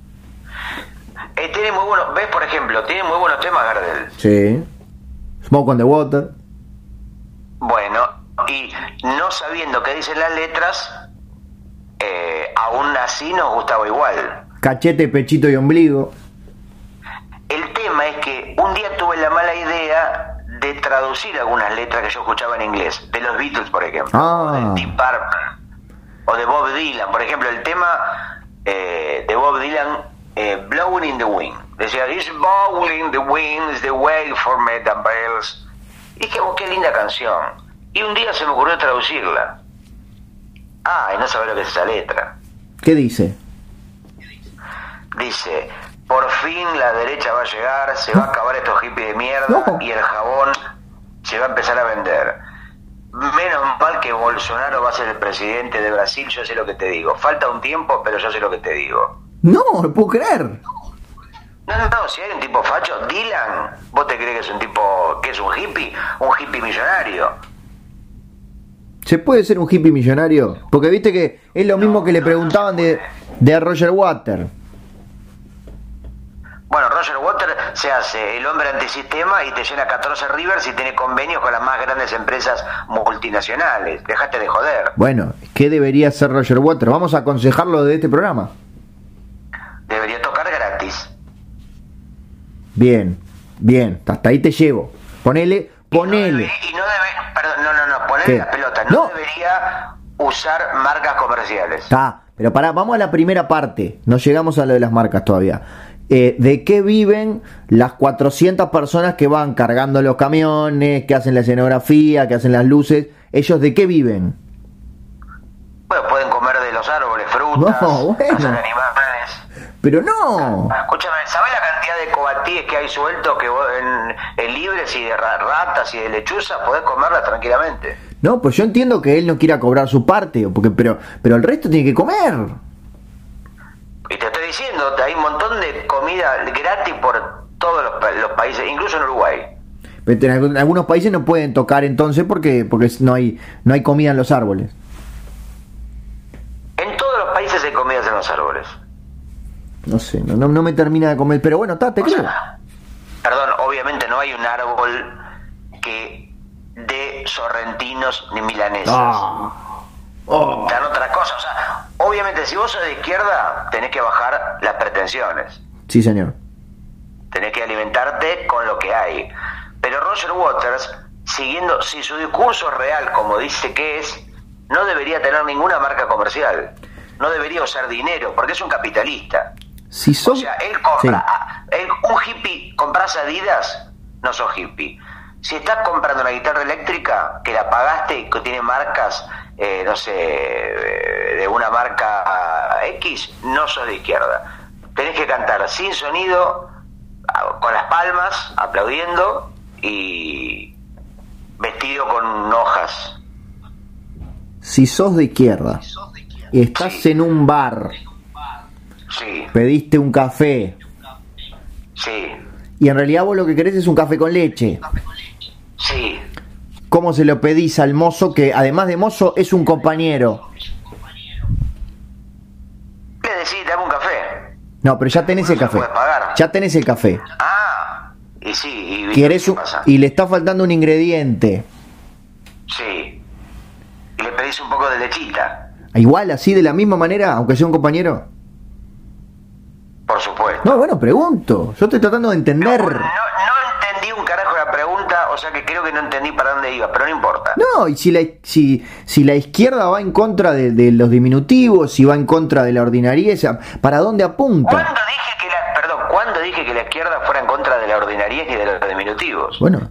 Eh, tiene muy buenos, ves por ejemplo, tiene muy buenos temas Gardel. Sí. Smoke on the water. Bueno, y no sabiendo qué dicen las letras, eh, aún así nos gustaba igual. Cachete, pechito y ombligo. El tema es que un día tuve la mala idea de traducir algunas letras que yo escuchaba en inglés, de los Beatles, por ejemplo, Ah. o de Deep Purple, o de Bob Dylan. Por ejemplo, el tema eh, de Bob Dylan, eh, Blowing in the Wind. Decía, It's blowing in the wind, is the way for metal bells. Y dije, oh, qué linda canción. Y un día se me ocurrió traducirla. Ah, y no sabía lo que es esa letra. ¿Qué dice? Dice, por fin la derecha va a llegar, se va a acabar estos hippies de mierda No. y el jabón se va a empezar a vender. Menos mal que Bolsonaro va a ser el presidente de Brasil, yo sé lo que te digo. Falta un tiempo, pero yo sé lo que te digo. No, no puedo creer. No, no, no, si hay un tipo facho, Dylan, ¿vos te crees que es un tipo, que es un hippie? Un hippie millonario. ¿Se puede ser un hippie millonario? Porque viste que es lo mismo que le preguntaban de, de Roger Water. Bueno, Roger Water se hace el hombre antisistema y te llena 14 rivers y tiene convenios con las más grandes empresas multinacionales. Dejate de joder. Bueno, ¿qué debería hacer Roger Water? Vamos a aconsejarlo de este programa. Debería tocar. Bien, bien, hasta ahí te llevo. Ponele, Y no, ponele. y no debe, perdón, no, no, no, ponele ¿Qué? la pelota. No, No. debería usar marcas comerciales. Está, pero pará, vamos a la primera parte. No llegamos a lo de las marcas todavía. Eh, ¿De qué viven las 400 personas que van cargando los camiones, que hacen la escenografía, que hacen las luces? ¿Ellos de qué viven? Bueno, pueden comer de los árboles, frutas, No, bueno. animales. Pero no. Escúchame, ¿sabes de cobatíes que hay sueltos que vos en, en libres y de ra- ratas y de lechuzas podés comerlas tranquilamente? No, pues yo entiendo que él no quiera cobrar su parte, porque, pero, pero el resto tiene que comer. Y te estoy diciendo, hay un montón de comida gratis por todos los, pa- los países, incluso en Uruguay. Pero en algunos países no pueden tocar entonces porque, porque no hay, no hay comida en los árboles. En todos los países hay comidas en los árboles. No sé, no, no, no me termina de comer. Pero bueno, está, te O creo. sea, perdón, obviamente no hay un árbol que dé sorrentinos ni milanesas. Ah. Oh. Dan otras cosas. O sea, obviamente si vos sos de izquierda, tenés que bajar las pretensiones. Sí, señor. Tenés que alimentarte con lo que hay. Pero Roger Waters, siguiendo, si su discurso es real como dice que es, no debería tener ninguna marca comercial. No debería usar dinero, porque es un capitalista. Si O sos... sea, él compra. Sí. él- un hippie, compras Adidas, no sos hippie. Si estás comprando una guitarra eléctrica que la pagaste y que tiene marcas, eh, no sé, de una marca X, no sos de izquierda. Tenés que cantar sin sonido, con las palmas, aplaudiendo y vestido con hojas. Si sos de izquierda y estás Sí. en un bar, Sí, pediste un café sí, y en realidad vos lo que querés es un café con leche, sí. ¿cómo se lo pedís al mozo que además de mozo es un compañero? Le decís, dame un café. No, pero ya tenés el No café. pagar. Ya tenés el café. Ah, y sí, y Querés ¿qué un- y le está faltando un ingrediente. Sí. Y le dice un poco de lechita. Igual, así, de la misma manera, aunque sea un compañero. Por supuesto. No, bueno, pregunto. Yo estoy tratando de entender. No, no entendí un carajo la pregunta, o sea que creo que no entendí para dónde iba, pero no importa. No, y si la, si, si la izquierda va en contra de, de los diminutivos, si va en contra de la ordinariez, ¿para dónde apunta? ¿Cuándo dije que la, perdón, ¿cuándo dije que la izquierda fuera en contra de la ordinariez y de los diminutivos? Bueno,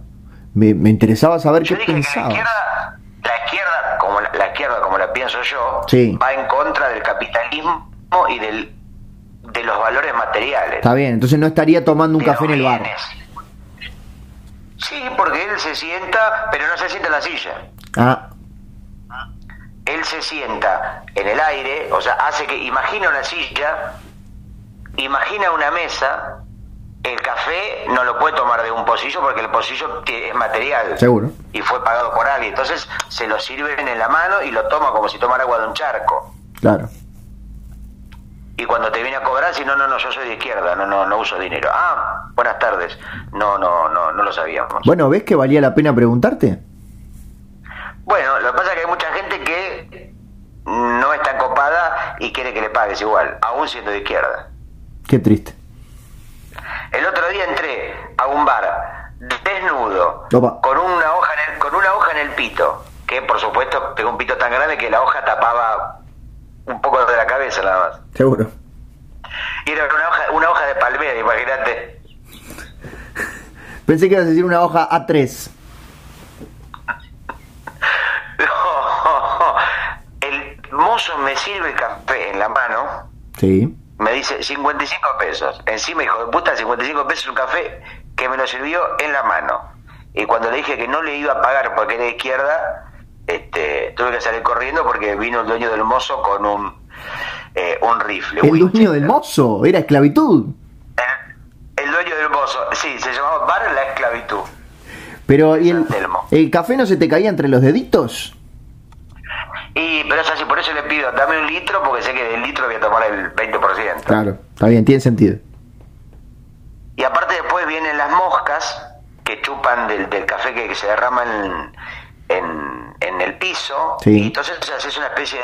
me, me interesaba saber Yo qué dije que la izquierda, la izquierda, como la, la izquierda como la pienso yo, Sí. va en contra del capitalismo y del, de los valores materiales. Está bien, entonces no estaría tomando un de café en el bar. Sí, porque él se sienta, pero no se sienta en la silla. Ah, Él se sienta en el aire, o sea, hace que, imagina una silla, imagina una mesa, el café no lo puede tomar de un pocillo porque el pocillo es material. seguro. Y fue pagado por alguien. Entonces se lo sirven en la mano y lo toma como si tomara agua de un charco. Claro. Y cuando te viene a cobrar, si no, no, no, yo soy de izquierda, no, no, no uso dinero. Ah, buenas tardes. No, no, no, no lo sabíamos. Bueno, ¿ves que valía la pena preguntarte? Bueno, lo que pasa es que hay mucha gente que no está copada y quiere que le pagues igual, aún siendo de izquierda. Qué triste. El otro día entré a un bar desnudo, Opa. con una hoja en el, con una hoja en el pito, que por supuesto tengo un pito tan grande que la hoja tapaba un poco de la cabeza nada más. Seguro. Y era una hoja, una hoja de palmera, imagínate. Pensé que ibas a decir una hoja A3. El mozo me sirve el café en la mano, Sí. me dice 55 pesos. Encima, hijo de puta, 55 pesos un café que me lo sirvió en la mano. Y cuando le dije que no le iba a pagar porque era de izquierda, este, tuve que salir corriendo porque vino el dueño del mozo con un, eh, un rifle. El Winchester. dueño del mozo, era esclavitud. El, el dueño del mozo, sí, se llamaba Bar La Esclavitud. Pero, ¿y el, café no se te caía entre los deditos? Y, pero es así, por eso le pido, dame un litro porque sé que del litro voy a tomar el 20%. Claro, está bien, tiene sentido. Y aparte después vienen las moscas que chupan del, del café que, que se derrama en, en, en el piso. Sí. Y entonces haces una especie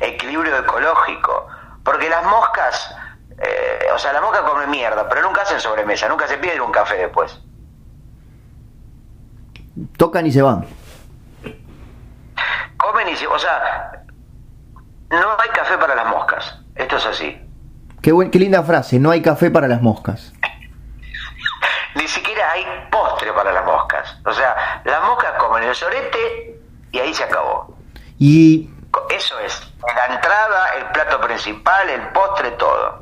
de equilibrio ecológico. Porque las moscas, eh, o sea, la mosca come mierda, pero nunca hacen sobremesa, nunca se piden un café después. Tocan y se van. Comen y se... O sea, no hay café para las moscas. Esto es así. Qué, buen, qué linda frase, no hay café para las moscas. Ni siquiera hay postre para las moscas. O sea, las moscas comen el sorete y ahí se acabó. Y Eso es, la entrada, el plato principal, el postre, todo.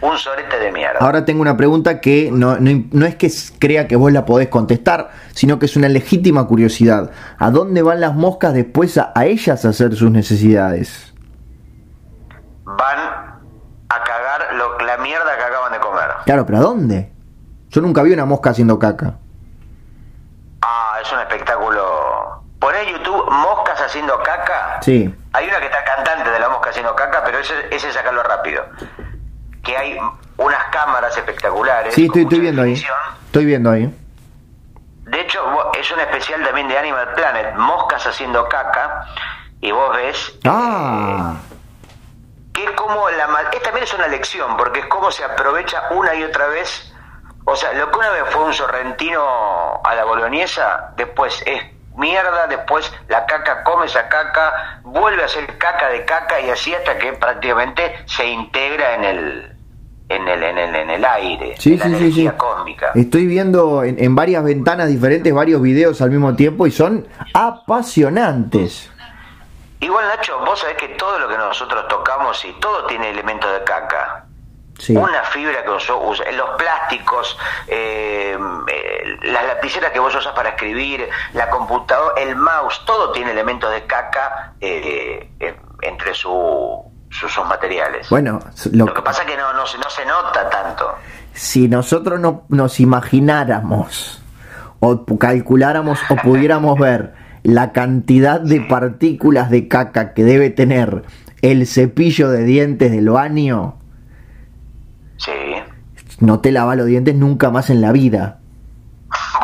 Un sorete de mierda. ahora tengo una pregunta que no, no, no es que crea que vos la podés contestar, sino que es una legítima curiosidad. ¿A dónde van las moscas después a, a ellas a hacer sus necesidades? Van a cagar lo- la mierda que acaban de comer. Claro, pero ¿a dónde? Yo nunca vi una mosca haciendo caca. Ah, es un espectáculo. Poné YouTube moscas haciendo caca. Sí. Hay una que está cantante de la mosca haciendo caca, pero ese, ese es sacarlo rápido. Que hay unas cámaras espectaculares. Sí, estoy, viendo ahí. Estoy viendo ahí. De hecho, es un especial también de Animal Planet, moscas haciendo caca, y vos ves Ah, que es como la ma- es también es una lección porque es como se aprovecha una y otra vez o sea lo que una vez fue un sorrentino a la boloñesa después es mierda después la caca come esa caca vuelve a ser caca de caca y así hasta que prácticamente se integra en el en el en el, en el aire sí, en sí, sí, sí. energía cósmica Estoy viendo en, en varias ventanas diferentes varios videos al mismo tiempo y son apasionantes. igual Nacho vos sabés que todo lo que nosotros tocamos y todo tiene elementos de caca Sí. Una fibra que usa- los plásticos, eh, eh, las lapiceras que vos usas para escribir, la computadora, el mouse, todo tiene elementos de caca eh, eh, entre su, su- sus materiales. Bueno, lo, Lo que pasa es que no, no, se, no se nota tanto. si nosotros no, nos imagináramos o calculáramos o pudiéramos ver la cantidad de partículas de caca que debe tener el cepillo de dientes del baño, Sí. no te lava los dientes nunca más en la vida.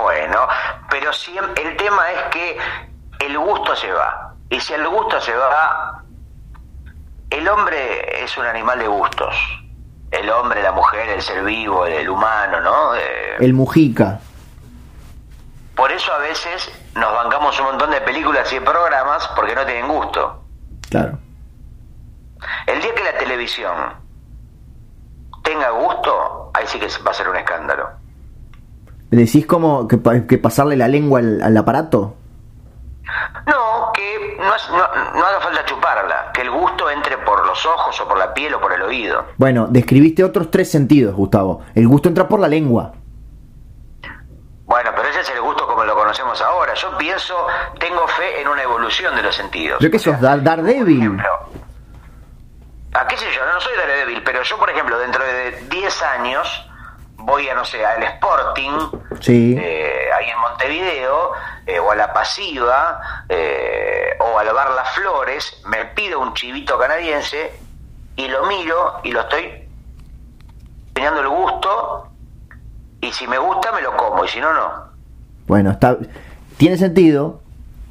Bueno, pero siem- el tema es que el gusto se va. Y si el gusto se va, el hombre es un animal de gustos. El hombre, la mujer, el ser vivo, el humano, ¿no? Eh, El Mujica. por eso a veces nos bancamos un montón de películas y de programas porque no tienen gusto. Claro. El día que la televisión tenga gusto, ahí sí que va a ser un escándalo. ¿Decís como que, pa- que pasarle la lengua al, al aparato? No, que no, es- no, no haga falta chuparla, que el gusto entre por los ojos o por la piel o por el oído. Bueno, describiste otros tres sentidos, Gustavo. El gusto entra por la lengua. Bueno, pero ese es el gusto como lo conocemos ahora. Yo pienso, tengo fe en una evolución de los sentidos. ¿Yo qué sos? Dar- Por Daredevil. ejemplo, ¿a qué sé yo? No soy Daredevil, pero yo, por ejemplo, dentro de 10 años voy a, no sé, al Sporting, Sí. eh, ahí en Montevideo, eh, o a la Pasiva, eh, o al Bar Las Flores, me pido un chivito canadiense y lo miro y lo estoy teniendo el gusto, y si me gusta me lo como, y si no, no. Bueno, está. Tiene sentido.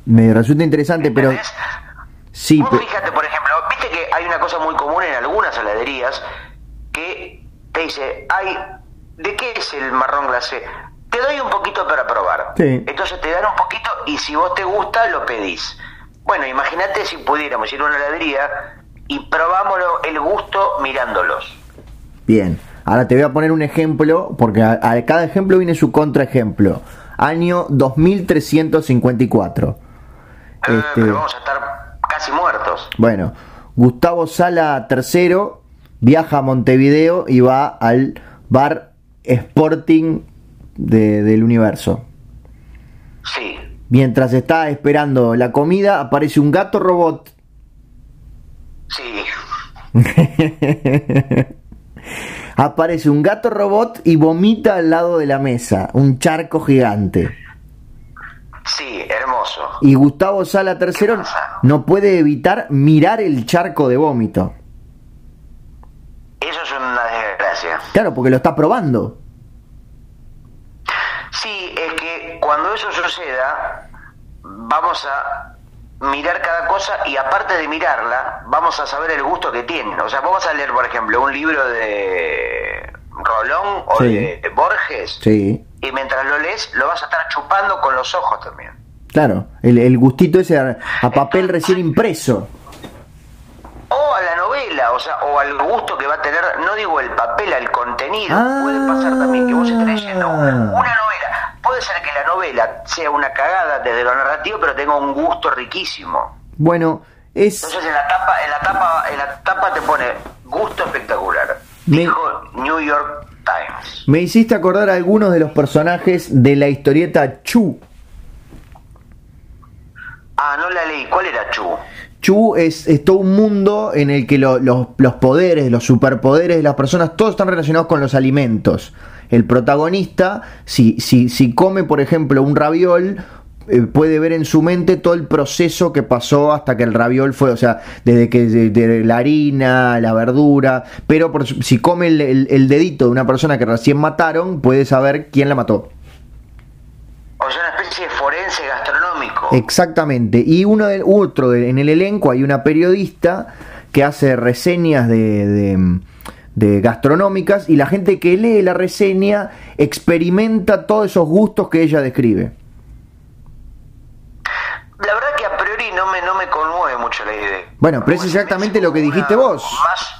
Me resulta interesante, pero. Sí, Vos pe- fíjate, por ejemplo, viste que hay una cosa muy común en algunas heladerías que te dice, ay, ¿de qué es el marrón glacé? Te doy un poquito para probar. Sí. Entonces te dan un poquito y si vos te gusta, lo pedís. Bueno, imagínate si pudiéramos ir a una heladería y probamos lo- el gusto mirándolos. Bien. Ahora te voy a poner un ejemplo, porque a, a cada ejemplo viene su contraejemplo. Año 2354. Eh, Este, pero vamos a estar casi muertos. Bueno, Gustavo Sala III viaja a Montevideo y va al bar Sporting de- del universo. Sí. Mientras está esperando la comida, aparece un gato robot. Sí. aparece un gato robot y vomita al lado de la mesa, un charco gigante. Sí, hermoso. Y Gustavo Sala III no puede evitar mirar el charco de vómito. Eso es una desgracia. Claro, porque lo está probando. Sí, es que cuando eso suceda, vamos a mirar cada cosa y aparte de mirarla, vamos a saber el gusto que tienen. O sea, vos vas a leer, por ejemplo, un libro de Rolón o Sí. de Borges Sí, y mientras lo lees lo vas a estar chupando con los ojos también. claro. El, el gustito ese a, a papel recién impreso. O a la novela, o sea, o al gusto que va a tener, no digo el papel, al contenido. Ah. Puede pasar también que vos estés leyendo una novela. Puede ser que la novela sea una cagada desde lo narrativo, pero tenga un gusto riquísimo. Bueno, es... Entonces en la tapa, en la tapa, en la tapa te pone gusto espectacular. Me- Dijo New York Times. Me hiciste acordar a algunos de los personajes de la historieta Chu. Ah, no la leí. ¿Cuál era Chu? Chu es, es todo un mundo en el que lo- los, los poderes, los superpoderes de las personas, todos están relacionados con los alimentos. El protagonista, si, si, si come, por ejemplo, un raviol, eh, puede ver en su mente todo el proceso que pasó hasta que el raviol fue, o sea, desde que de, de la harina, la verdura, pero por si come el, el- el dedito de una persona que recién mataron, puede saber quién la mató. O sea, una especie de forense gastronómico. Exactamente. Y uno de, otro en el elenco hay una periodista que hace reseñas de, de- de gastronómicas y la gente que lee la reseña experimenta todos esos gustos que ella describe. La verdad que a priori no me, no me conmueve mucho la idea. Bueno, pero es exactamente lo que dijiste vos. Más...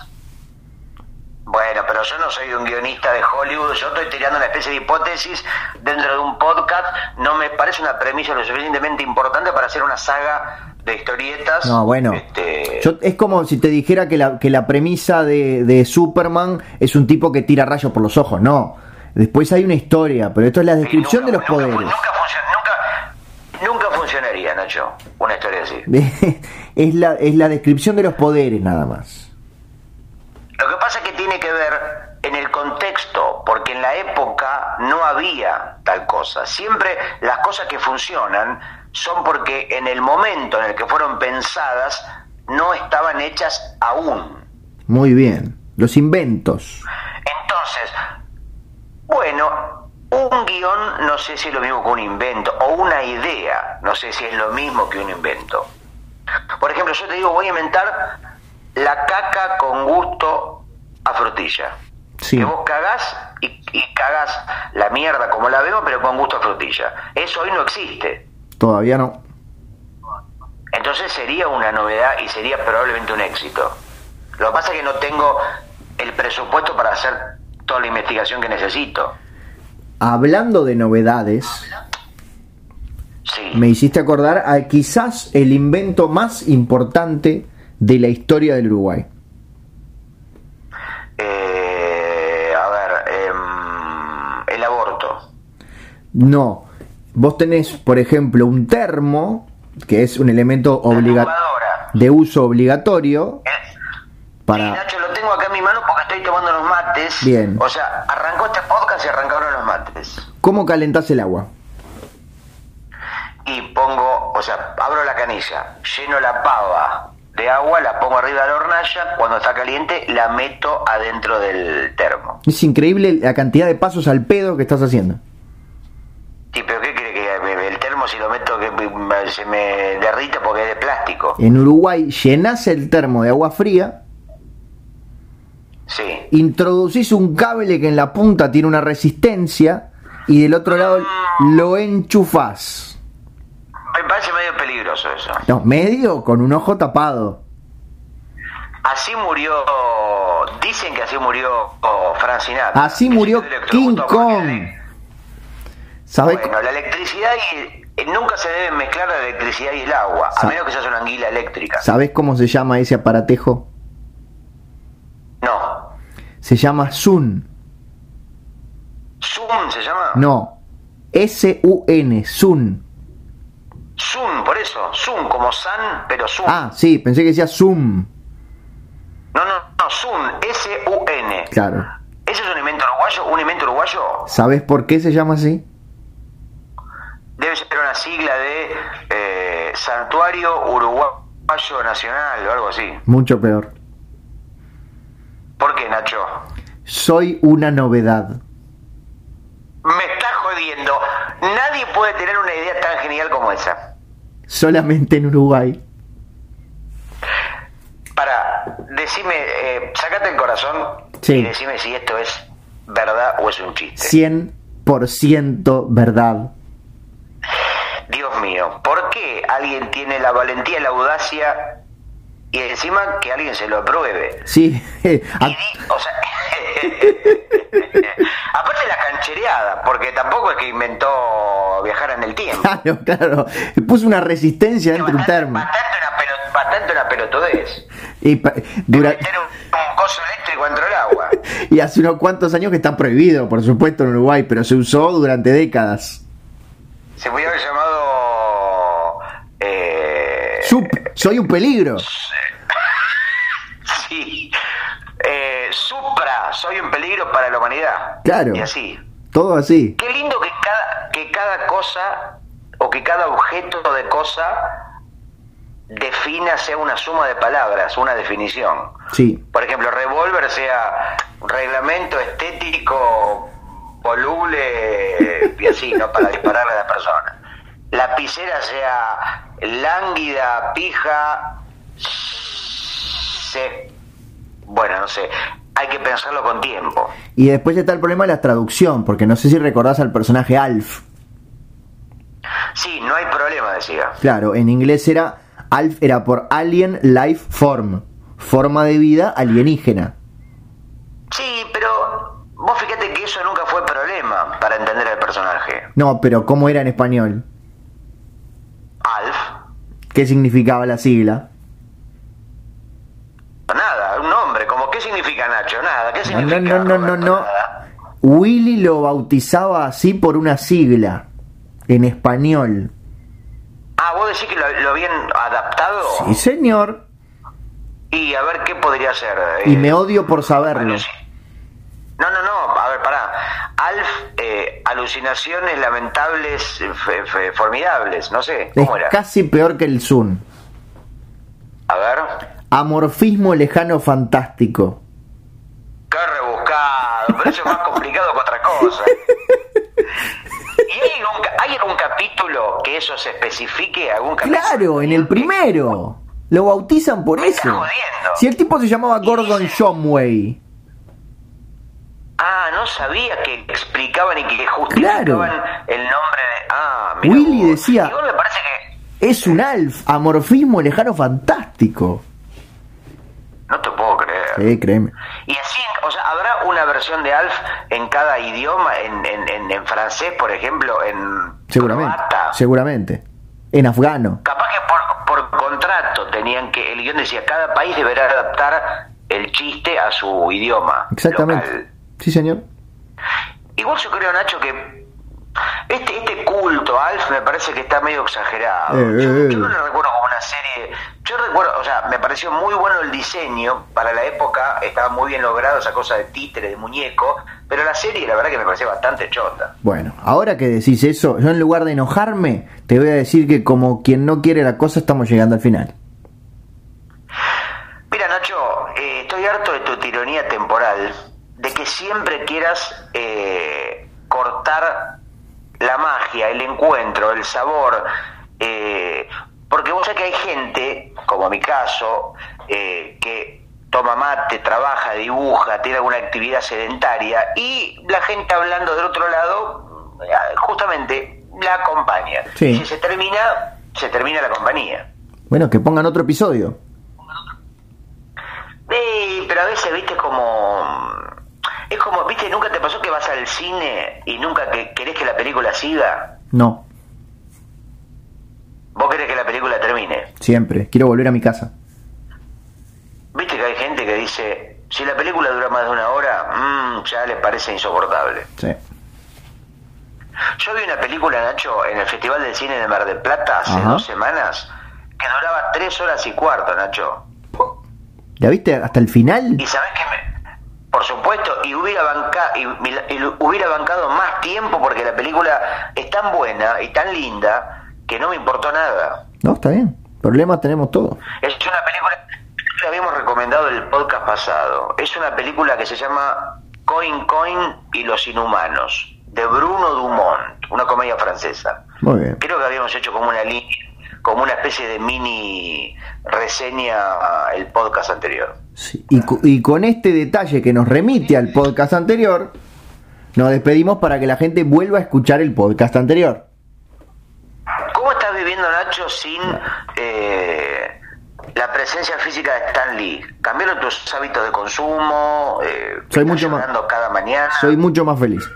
Bueno, pero yo no soy un guionista de Hollywood, yo estoy tirando una especie de hipótesis dentro de un podcast, no me parece una premisa lo suficientemente importante para hacer una saga de historietas. No, bueno. este, Yo- es como si te dijera que la, que la premisa de, de Superman es un tipo que tira rayos por los ojos. No. Después hay una historia, pero esto es la descripción nunca- de los nunca poderes. Nunca una historia así. es, la, es la descripción de los poderes nada más. Lo que pasa es que tiene que ver en el contexto, porque en la época no había tal cosa. Siempre las cosas que funcionan son porque en el momento en el que fueron pensadas no estaban hechas aún. Muy bien. Los inventos. Entonces, bueno, un guion no sé si es lo mismo que un invento, o una idea, no sé si es lo mismo que un invento. Por ejemplo, yo te digo, voy a inventar la caca con gusto a frutilla. Sí. Que vos cagás y, y cagás la mierda como la vemos, pero con gusto a frutilla. Eso hoy no existe. Todavía no. Entonces sería una novedad y sería probablemente un éxito. Lo que pasa es que no tengo el presupuesto para hacer toda la investigación que necesito. Hablando de novedades, Sí. me hiciste acordar a quizás el invento más importante de la historia del Uruguay. Eh, a ver, em, el aborto. No, vos tenés, por ejemplo, un termo, que es un elemento La obliga- tumbadora. de uso obligatorio para... Nacho, lo tengo acá en mi mano porque estoy tomando los mates. Bien. O sea, arrancó este podcast y arrancaron los mates. ¿Cómo calentás el agua? Y pongo, o sea, abro la canilla, lleno la pava de agua, la pongo arriba de la hornalla, cuando está caliente la meto adentro del termo. Es increíble la cantidad de pasos al pedo que estás haciendo. Sí, pero ¿qué cree que el termo si lo meto que se me derrita porque es de plástico? En Uruguay llenás el termo de agua fría, Sí. introducís un cable que en la punta tiene una resistencia y del otro lado lo enchufás. Me parece medio peligroso eso. No, medio con un ojo tapado. Así murió, dicen que así murió oh, Frank Sinatra. Así murió King Kong. ¿Sabés? Bueno, la electricidad y eh, nunca se debe mezclar la electricidad y el agua, a menos que seas una anguila eléctrica. ¿Sabés cómo se llama ese aparatejo? Se llama Sun. Zoom se llama. No. S-U-N. Sun. Zoom, por eso. Zoom, como San, pero Zoom. Ah, sí, pensé que decía Zoom. No, no, no, Zoom, S-U-N. Claro. ¿Ese es un invento uruguayo? ¿Un invento uruguayo? ¿Sabés por qué se llama así? Debe ser una sigla de eh, Santuario Uruguayo Nacional o algo así. Mucho peor. ¿Por qué, Nacho? Soy una novedad. Me está jodiendo. Nadie puede tener una idea tan genial como esa. Solamente en Uruguay. Para, decime, eh, sacate el corazón Sí. y decime si esto es verdad o es un chiste. 100% verdad. Dios mío, ¿por qué alguien tiene la valentía y la audacia y encima que alguien se lo apruebe? Sí. Y di- o sea, aparte la canchereada, porque tampoco es que inventó viajar en el tiempo. Claro, claro. Puso una resistencia dentro de un termo. bastante una, pelo- bastante una pelotudez. Y, dura- Meter un, un coso eléctrico dentro del agua. y hace unos cuantos años que está prohibido, por supuesto, en Uruguay, pero se usó durante décadas. Se podría haber llamado... Sup- soy un peligro. Sí. Eh, supra, soy un peligro para la humanidad. Claro. Y así. Todo así. Qué lindo que cada, que cada cosa o que cada objeto de cosa defina sea una suma de palabras, una definición. Sí. Por ejemplo, revólver sea reglamento estético, voluble y así, ¿no? Para dispararle a la persona. Lapicera sea lánguida, pija, se... Bueno, no sé, hay que pensarlo con tiempo. Y después está el problema de la traducción, porque no sé si recordás al personaje Alf. Sí, no hay problema, decía. Claro, en inglés era Alf era por Alien Life Form, forma de vida alienígena. Sí, pero vos fíjate que eso nunca fue problema para entender al personaje. No, pero ¿cómo era en español? ¿Qué significaba la sigla? nada, un nombre, como ¿qué significa Nacho? Nada, ¿qué significa no, no, no, no, Roberto? no. Nada. Willy lo bautizaba así por una sigla en español. Ah, vos decís que lo, lo habían adaptado Sí, señor. y a ver qué podría ser. Y eh, me odio por saberlo. bueno, sí. No, no, no, a ver, pará. Alf, alucinaciones lamentables, fe- fe- formidables, no sé, Es ¿cómo era? casi peor que el Zoom. A ver. Amorfismo lejano fantástico. Qué rebuscado, pero eso es más complicado que otra cosa. ¿Y hay algún, ca- hay algún capítulo que eso se especifique? ¿Algún capítulo? Claro, en el primero. Lo bautizan por Me eso. jodiendo. Si el tipo se llamaba Gordon Shumway. Ah, no sabía que explicaban y que justificaban Claro. el nombre de... Ah, mira Willy vos. decía- Igual me parece que... Es un alf, amorfismo lejano fantástico. No te puedo creer. Sí, créeme. Y así, o sea, ¿habrá una versión de Alf en cada idioma? En, en, en, en francés, por ejemplo, en Seguramente. croata? Seguramente. En afgano. Capaz que por, por contrato tenían que, el guion decía, cada país deberá adaptar el chiste a su idioma. Exactamente. local. Sí, señor. Igual yo creo, Nacho, que este, este culto a Alf me parece que está medio exagerado. Eh, yo, eh, yo no eh. lo recuerdo como una serie. Yo recuerdo, o sea, me pareció muy bueno el diseño. Para la época estaba muy bien logrado esa cosa de títere, de muñeco. Pero la serie, la verdad, que me pareció bastante chota. Bueno, ahora que decís eso, yo en lugar de enojarme, te voy a decir que como quien no quiere la cosa, estamos llegando al final. Mira, Nacho, eh, estoy harto de tu tironía temporal, de que siempre quieras eh, cortar la magia, el encuentro, el sabor, eh, porque vos sabés que hay gente, como mi caso, eh, que toma mate, trabaja, dibuja, tiene alguna actividad sedentaria y la gente hablando del otro lado, justamente la acompaña. Sí. Si se termina, se termina la compañía. Bueno, que pongan otro episodio. Sí, pero a veces, viste, como... Es como, viste, nunca te pasó que vas al cine y nunca que querés que la película siga. No, Vos querés que la película termine. siempre. Quiero volver a mi casa. Viste que hay gente que dice, si la película dura más de una hora, mmm, ya les parece insoportable. Sí. Yo vi una película, Nacho, en el Festival del Cine de Mar del Plata hace Ajá. dos semanas, que duraba tres horas y cuarto, Nacho. ¿La viste hasta el final? Y sabés que me... Por supuesto, y hubiera, banca, y, hubiera bancado más tiempo porque la película es tan buena y tan linda que no me importó nada. No, está bien. Problemas tenemos todos. Es una película que habíamos recomendado en el podcast pasado. Es una película que se llama Coin Coin y los Inhumanos, de Bruno Dumont, una comedia francesa. Muy bien. Creo que habíamos hecho como una línea, como una especie de mini reseña el podcast anterior. Sí, Y, y con este detalle que nos remite al podcast anterior, nos despedimos para que la gente vuelva a escuchar el podcast anterior. ¿Cómo estás viviendo, Nacho, sin eh, la presencia física de Stan Lee? ¿Cambiaron tus hábitos de consumo? Eh, Soy ¿estás mucho más- cada mañana? Soy mucho más feliz.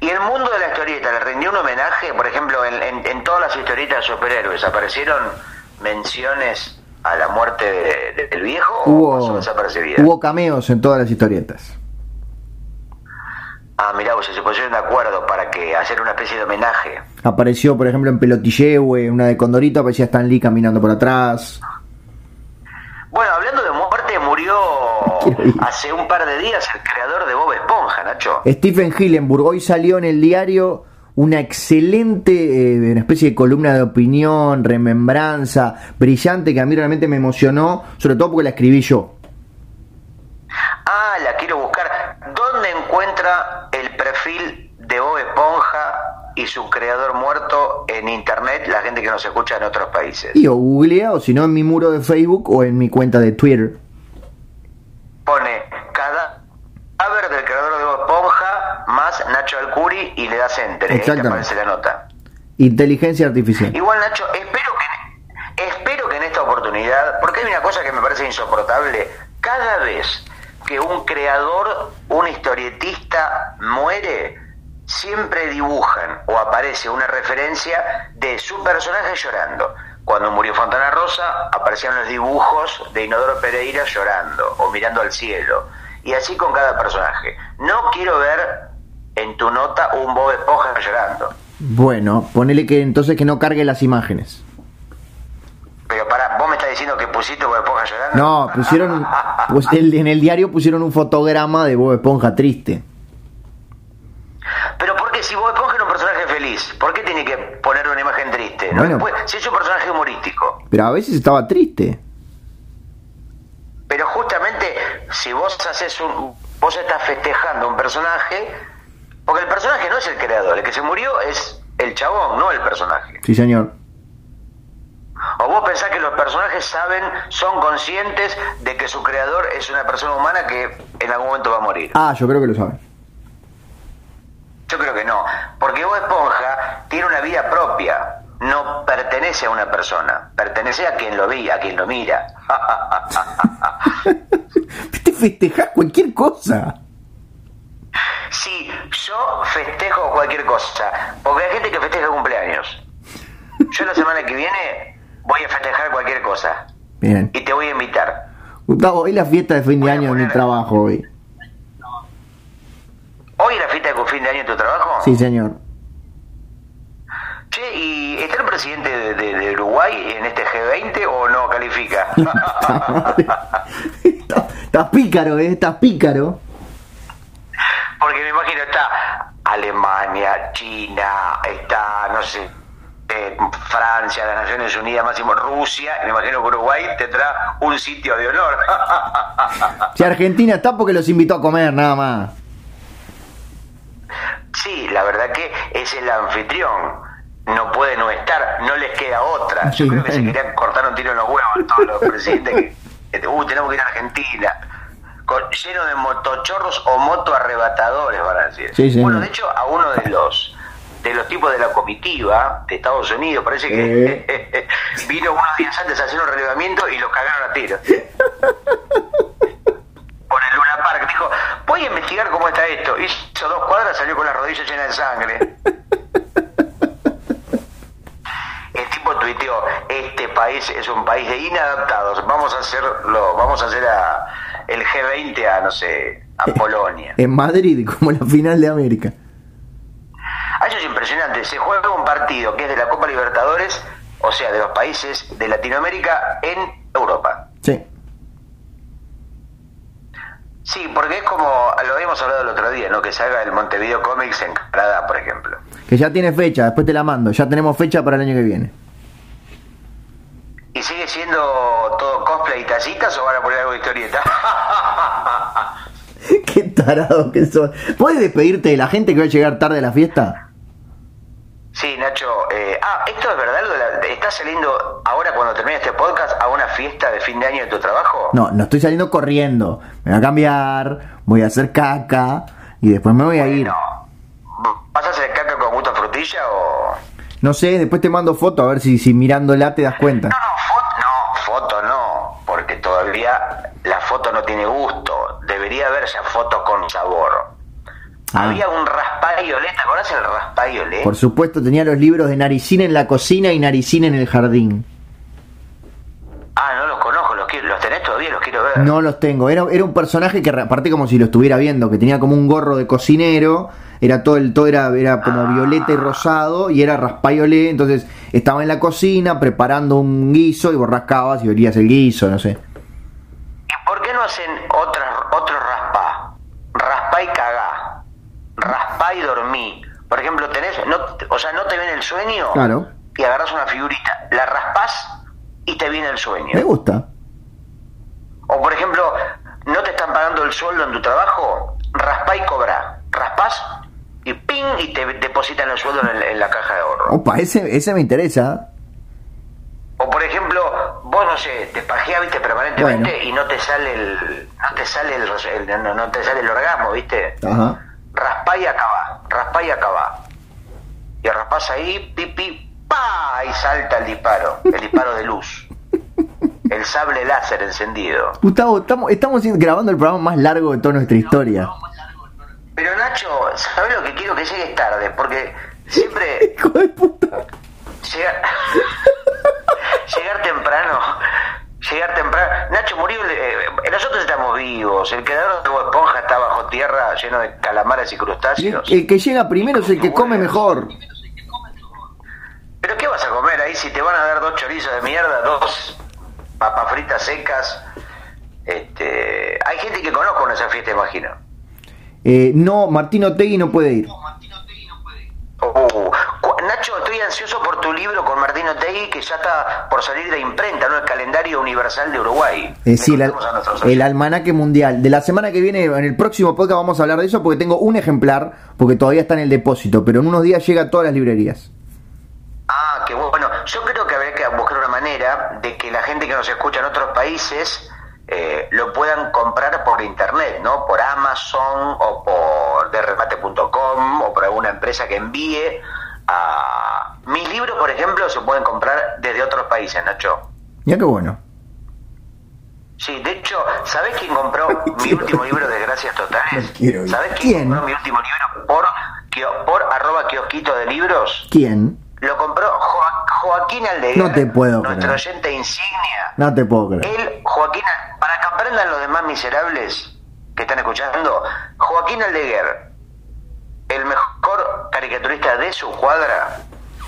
¿Y el mundo de la historieta le rindió un homenaje? Por ejemplo, en, en- en todas las historietas de superhéroes, ¿aparecieron menciones a la muerte de- de- del viejo o pasó Hubo, desapercibida? hubo cameos en todas las historietas. Ah, mirá, se pusieron de acuerdo para que hacer una especie de homenaje. Apareció, por ejemplo, en Pelotillehue, una de Condorito, aparecía Stan Lee caminando por atrás. Bueno, hablando de muerte, murió hace un par de días el creador de Bob Esponja, Nacho. Stephen Hillenburg hoy salió en el diario una excelente, eh, una especie de columna de opinión, remembranza, brillante, que a mí realmente me emocionó, sobre todo porque la escribí yo. Ah, la quiero buscar. ¿Dónde encuentra el perfil de Bob Esponja y su creador muerto en internet la gente que nos escucha en otros países? Y o googlea, o si no, en mi muro de Facebook o en mi cuenta de Twitter. Pone cadáver del creador de Bob Esponja más Y le das enter. Ahí te Exactamente. aparece la nota. Inteligencia artificial. Igual, Nacho, espero que, espero que en esta oportunidad, porque hay una cosa que me parece insoportable, cada vez que un creador, un historietista muere, siempre dibujan o aparece una referencia de su personaje llorando. Cuando murió Fontana Rosa, aparecían los dibujos de Inodoro Pereira llorando o mirando al cielo. Y así con cada personaje. No quiero ver en tu nota un Bob Esponja llorando. Bueno, ponele que entonces que no cargue las imágenes. Pero para, vos me estás diciendo que pusiste Bob Esponja llorando. No, pusieron, un- pues el- en el diario pusieron un fotograma de Bob Esponja triste. Pero ¿por qué si Bob Esponja era un personaje feliz? ¿Por qué tiene que poner una imagen triste? ¿No? Bueno. Después, si es un personaje humorístico. Pero a veces estaba triste. Pero justamente si vos haces un, vos estás festejando un personaje, porque el personaje no es el creador, el que se murió es el chabón, no el personaje. Sí, señor. O vos pensás que los personajes saben, son conscientes de que su creador es una persona humana que en algún momento va a morir. Ah, yo creo que lo saben. Yo creo que no, porque Bob Esponja tiene una vida propia, no pertenece a una persona, pertenece a quien lo ve, a quien lo mira. Te festejas cualquier cosa. Sí, yo festejo cualquier cosa, porque hay gente que festeja cumpleaños. Yo la semana que viene voy a festejar cualquier cosa. Bien. Y te voy a invitar. Gustavo, hoy la fiesta de fin de año en el trabajo hoy. ¿Hoy es la fiesta de fin de año en tu trabajo? Sí, señor. Che, ¿y está el presidente de, de- de Uruguay en este G20 o no califica? Estás pícaro, ¿eh? Estás pícaro. Porque me imagino está Alemania, China, está, no sé, eh, Francia, las Naciones Unidas, máximo Rusia, me imagino que Uruguay tendrá un sitio de honor. Si Argentina está porque los invitó a comer, nada más. sí, la verdad que es el anfitrión. No puede no estar, no les queda otra. Yo creo que se querían cortar un tiro en los huevos a todos los presidentes que, que, uh, tenemos que ir a Argentina. Con- lleno de motochorros o moto arrebatadores, van a decir. Sí, sí. bueno, de hecho, a uno de los de los tipos de la comitiva de Estados Unidos, parece que vino unos días antes a hacer un relevamiento y lo cagaron a tiro. Por el Luna Park, dijo, voy a investigar cómo está esto. Hizo dos cuadras, salió con las rodillas llenas de sangre. El tipo tuiteó, este país es un país de inadaptados, vamos a hacerlo, vamos a hacer a el G20 a, no sé, a Polonia. En Madrid, como la final de América. Ah, Eso es impresionante. Se juega un partido que es de la Copa Libertadores, o sea, de los países de Latinoamérica en Europa. Sí. Sí, porque es como lo habíamos hablado el otro día, ¿no? Que salga el Montevideo Comics en Canadá, por ejemplo. Que ya tiene fecha, después te la mando. Ya tenemos fecha para el año que viene. ¿Y sigue siendo todo cosplay y tacitas o van a poner algo de historieta? Qué tarado que sos. ¿Puedes despedirte de la gente que va a llegar tarde a la fiesta? sí, Nacho. eh, ah, esto es verdad. lo de la- ¿Estás saliendo ahora cuando termine este podcast a una fiesta de fin de año de tu trabajo? No, no estoy saliendo corriendo. Me voy a cambiar, voy a hacer caca y después me voy a ir. No. ¿Vas a hacer caca con gusto frutilla o...? No sé, después te mando foto a ver si, si mirándola te das cuenta. No, no, foto no, foto no, porque todavía la foto no tiene gusto. Debería haber ya fotos con sabor. Ah. Había un raspayolé, ¿te acordás el? Por supuesto, tenía los libros de Naricín en la cocina y Naricín en el jardín. Ah, no los conozco, los, quiero, los tenés todavía, los quiero ver. No los tengo. Era, era un personaje que aparte como si lo estuviera viendo, que tenía como un gorro de cocinero, era todo el todo era, era como violeta y rosado y era raspayolé, entonces estaba en la cocina preparando un guiso y vos rascabas y olías el guiso, no sé. ¿Y por qué no hacen otras, otro raspá? Raspá y cagá. Raspá y dormí. Por ejemplo, tenés, no, o sea, no te viene el sueño Claro. y agarras una figurita, la raspás y te viene el sueño. Me gusta. O por ejemplo, no te están pagando el sueldo en tu trabajo, raspá y cobra. Raspás y ping y te depositan el sueldo en, el- en la caja de ahorro. Opa, ese, ese me interesa. O por ejemplo, vos no sé, te pajeás viste permanentemente Bueno. y no te sale el no te sale el, el- no, no te sale el orgasmo, ¿viste? Ajá. Raspá y acabá, raspá y acabá. Y raspás ahí, pipi, pa y salta el disparo, el disparo de luz. El sable láser encendido. Gustavo, estamos, estamos grabando el programa más largo de toda nuestra historia. Pero Nacho, ¿sabes lo que quiero que llegues tarde? Porque siempre Hijo de puta. llegar, llegar temprano, llegar temprano. Nacho murió, eh, nosotros estamos vivos. El creador de Bob Esponja está bajo tierra lleno de calamares y Y el, crustáceos. el que llega primero es el que come mejor. ¿Pero qué vas a comer ahí si te van a dar dos chorizos de mierda, dos papas fritas secas? Este, hay gente que conozco en esa fiesta, imagino. Eh, no, Martín Otegui no puede ir. Uh, cu- Nacho, ansioso por tu libro con Martín Otegui que ya está por salir de imprenta, ¿no? El calendario universal de Uruguay. Eh, sí, el, almanaque mundial. De la semana que viene, en el próximo podcast vamos a hablar de eso porque tengo un ejemplar, porque todavía está en el depósito, pero en unos días llega a todas las librerías. Ah, qué bueno. Yo creo que habría que buscar una manera manera de que la gente que nos escucha en otros países eh, lo puedan comprar por internet, ¿no? Por Amazon o por derremate.com o por alguna empresa que envíe a... Mis libros, por ejemplo, se pueden comprar desde otros países, Nacho. Ya qué bueno. Sí, de hecho, ¿sabés quién compró mi último libro de Gracias Totales? ¿Sabés quién, ¿Quién? compró mi último libro por, por arroba kiosquito de libros? ¿Quién? Lo compró Jo- Joaquín Aldeguer. No te puedo Nuestro creer. oyente insignia. No te puedo creer. Él, Joaquín, para que aprendan los demás miserables que están escuchando, Joaquín Aldeguer, el mejor caricaturista de su cuadra,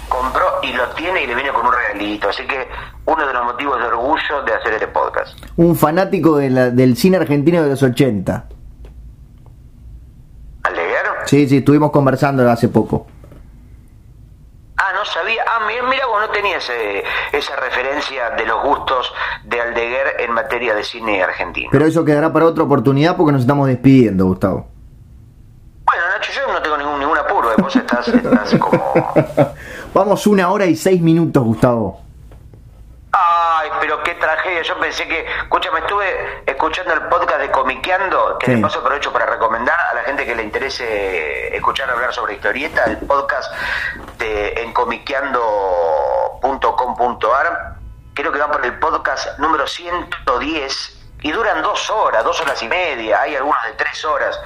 compró y lo tiene y le viene con un regalito. Así que uno de los motivos de orgullo de hacer este podcast. Un fanático de la- del cine argentino de los 80. ¿Aldeguer? Sí, sí, estuvimos conversando hace poco. Ah, no sabía. Ah, mira, vos no tenías esa referencia de los gustos de Aldeguer en materia de cine argentino. Pero eso quedará para otra oportunidad porque nos estamos despidiendo, Gustavo. Bueno, Nacho, yo no tengo ningún, ningún apuro. eh, Vos estás, estás como... Vamos una hora y seis minutos, Gustavo. Ay, pero qué tragedia. Yo pensé que, escúchame, estuve escuchando el podcast de Comiqueando, que Sí. de paso aprovecho para recomendar a la gente que le interese escuchar hablar sobre historieta, el podcast de en comiqueando.com.ar. Creo que van por el podcast número 110 y duran dos horas, dos horas y media. Hay algunos de tres horas.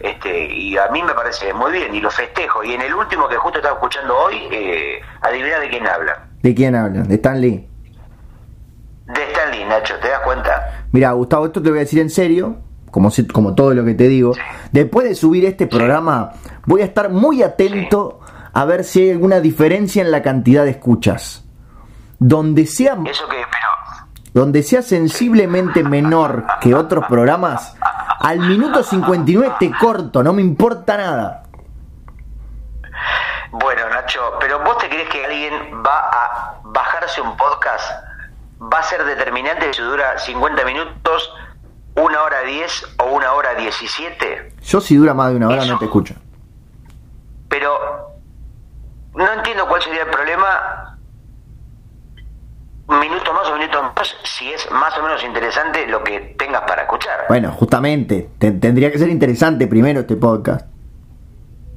Este, y a mí me parece muy bien y lo festejo. Y en el último que justo estaba escuchando hoy, eh, adivina de quién habla. ¿De quién hablan? De Stan Lee. De Stanley, Nacho, ¿te das cuenta? Mira, Gustavo, esto te voy a decir en serio, como, si- como todo lo que te digo. Después de subir este programa, voy a estar muy atento a ver si hay alguna diferencia en la cantidad de escuchas. Donde sea, Eso que, pero, donde sea sensiblemente menor que otros programas, al minuto 59 te corto, no me importa nada. bueno, Nacho, pero vos te crees que alguien va a bajarse un podcast, va a ser determinante si dura 50 minutos, una hora 10 o una hora 17? Yo si dura más de una hora Eso. no te escucho. Pero no entiendo cuál sería el problema. Un minuto más o un minuto más, si es más o menos interesante lo que tengas para escuchar. Bueno, justamente, te- tendría que ser interesante primero este podcast.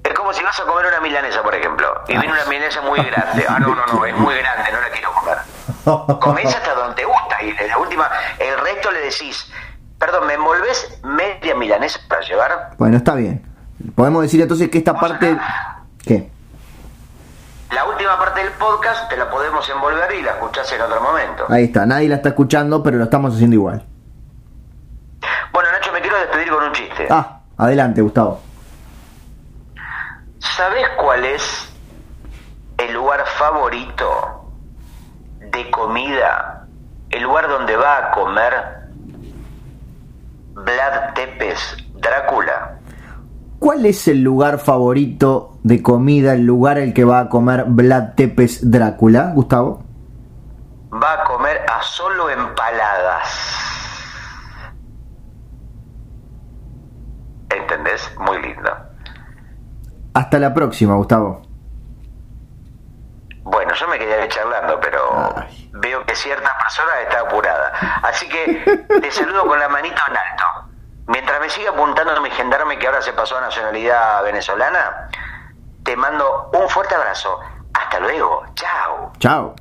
Es como si vas a comer una milanesa, por ejemplo, y viene una milanesa muy grande. Ah, no, no, no, es muy grande, no la quiero comer. Comés hasta donde te gusta y de la última, el resto le decís, perdón, ¿me envolves media milanesa para llevar? Bueno, está bien. Podemos decir entonces que esta parte... ¿Qué? La última parte del podcast te la podemos envolver y la escuchás en otro momento. Ahí está, nadie la está escuchando, pero lo estamos haciendo igual. Bueno, Nacho, me quiero despedir con un chiste. Ah, adelante, Gustavo. ¿Sabes cuál es el lugar favorito de comida? El lugar donde va a comer Vlad Tepes Drácula. ¿Cuál es el lugar favorito de comida, el lugar al que va a comer Vlad Tepes Drácula, Gustavo? Va a comer a solo empaladas. ¿Entendés? Muy lindo. Hasta la próxima, Gustavo. Bueno, yo me quedaría charlando, pero Ay. veo que cierta persona está apurada. Así que te saludo con la manito en alto. Mientras me siga apuntando mi gendarme que ahora se pasó a nacionalidad venezolana, te mando un fuerte abrazo. Hasta luego. Chao. Chao.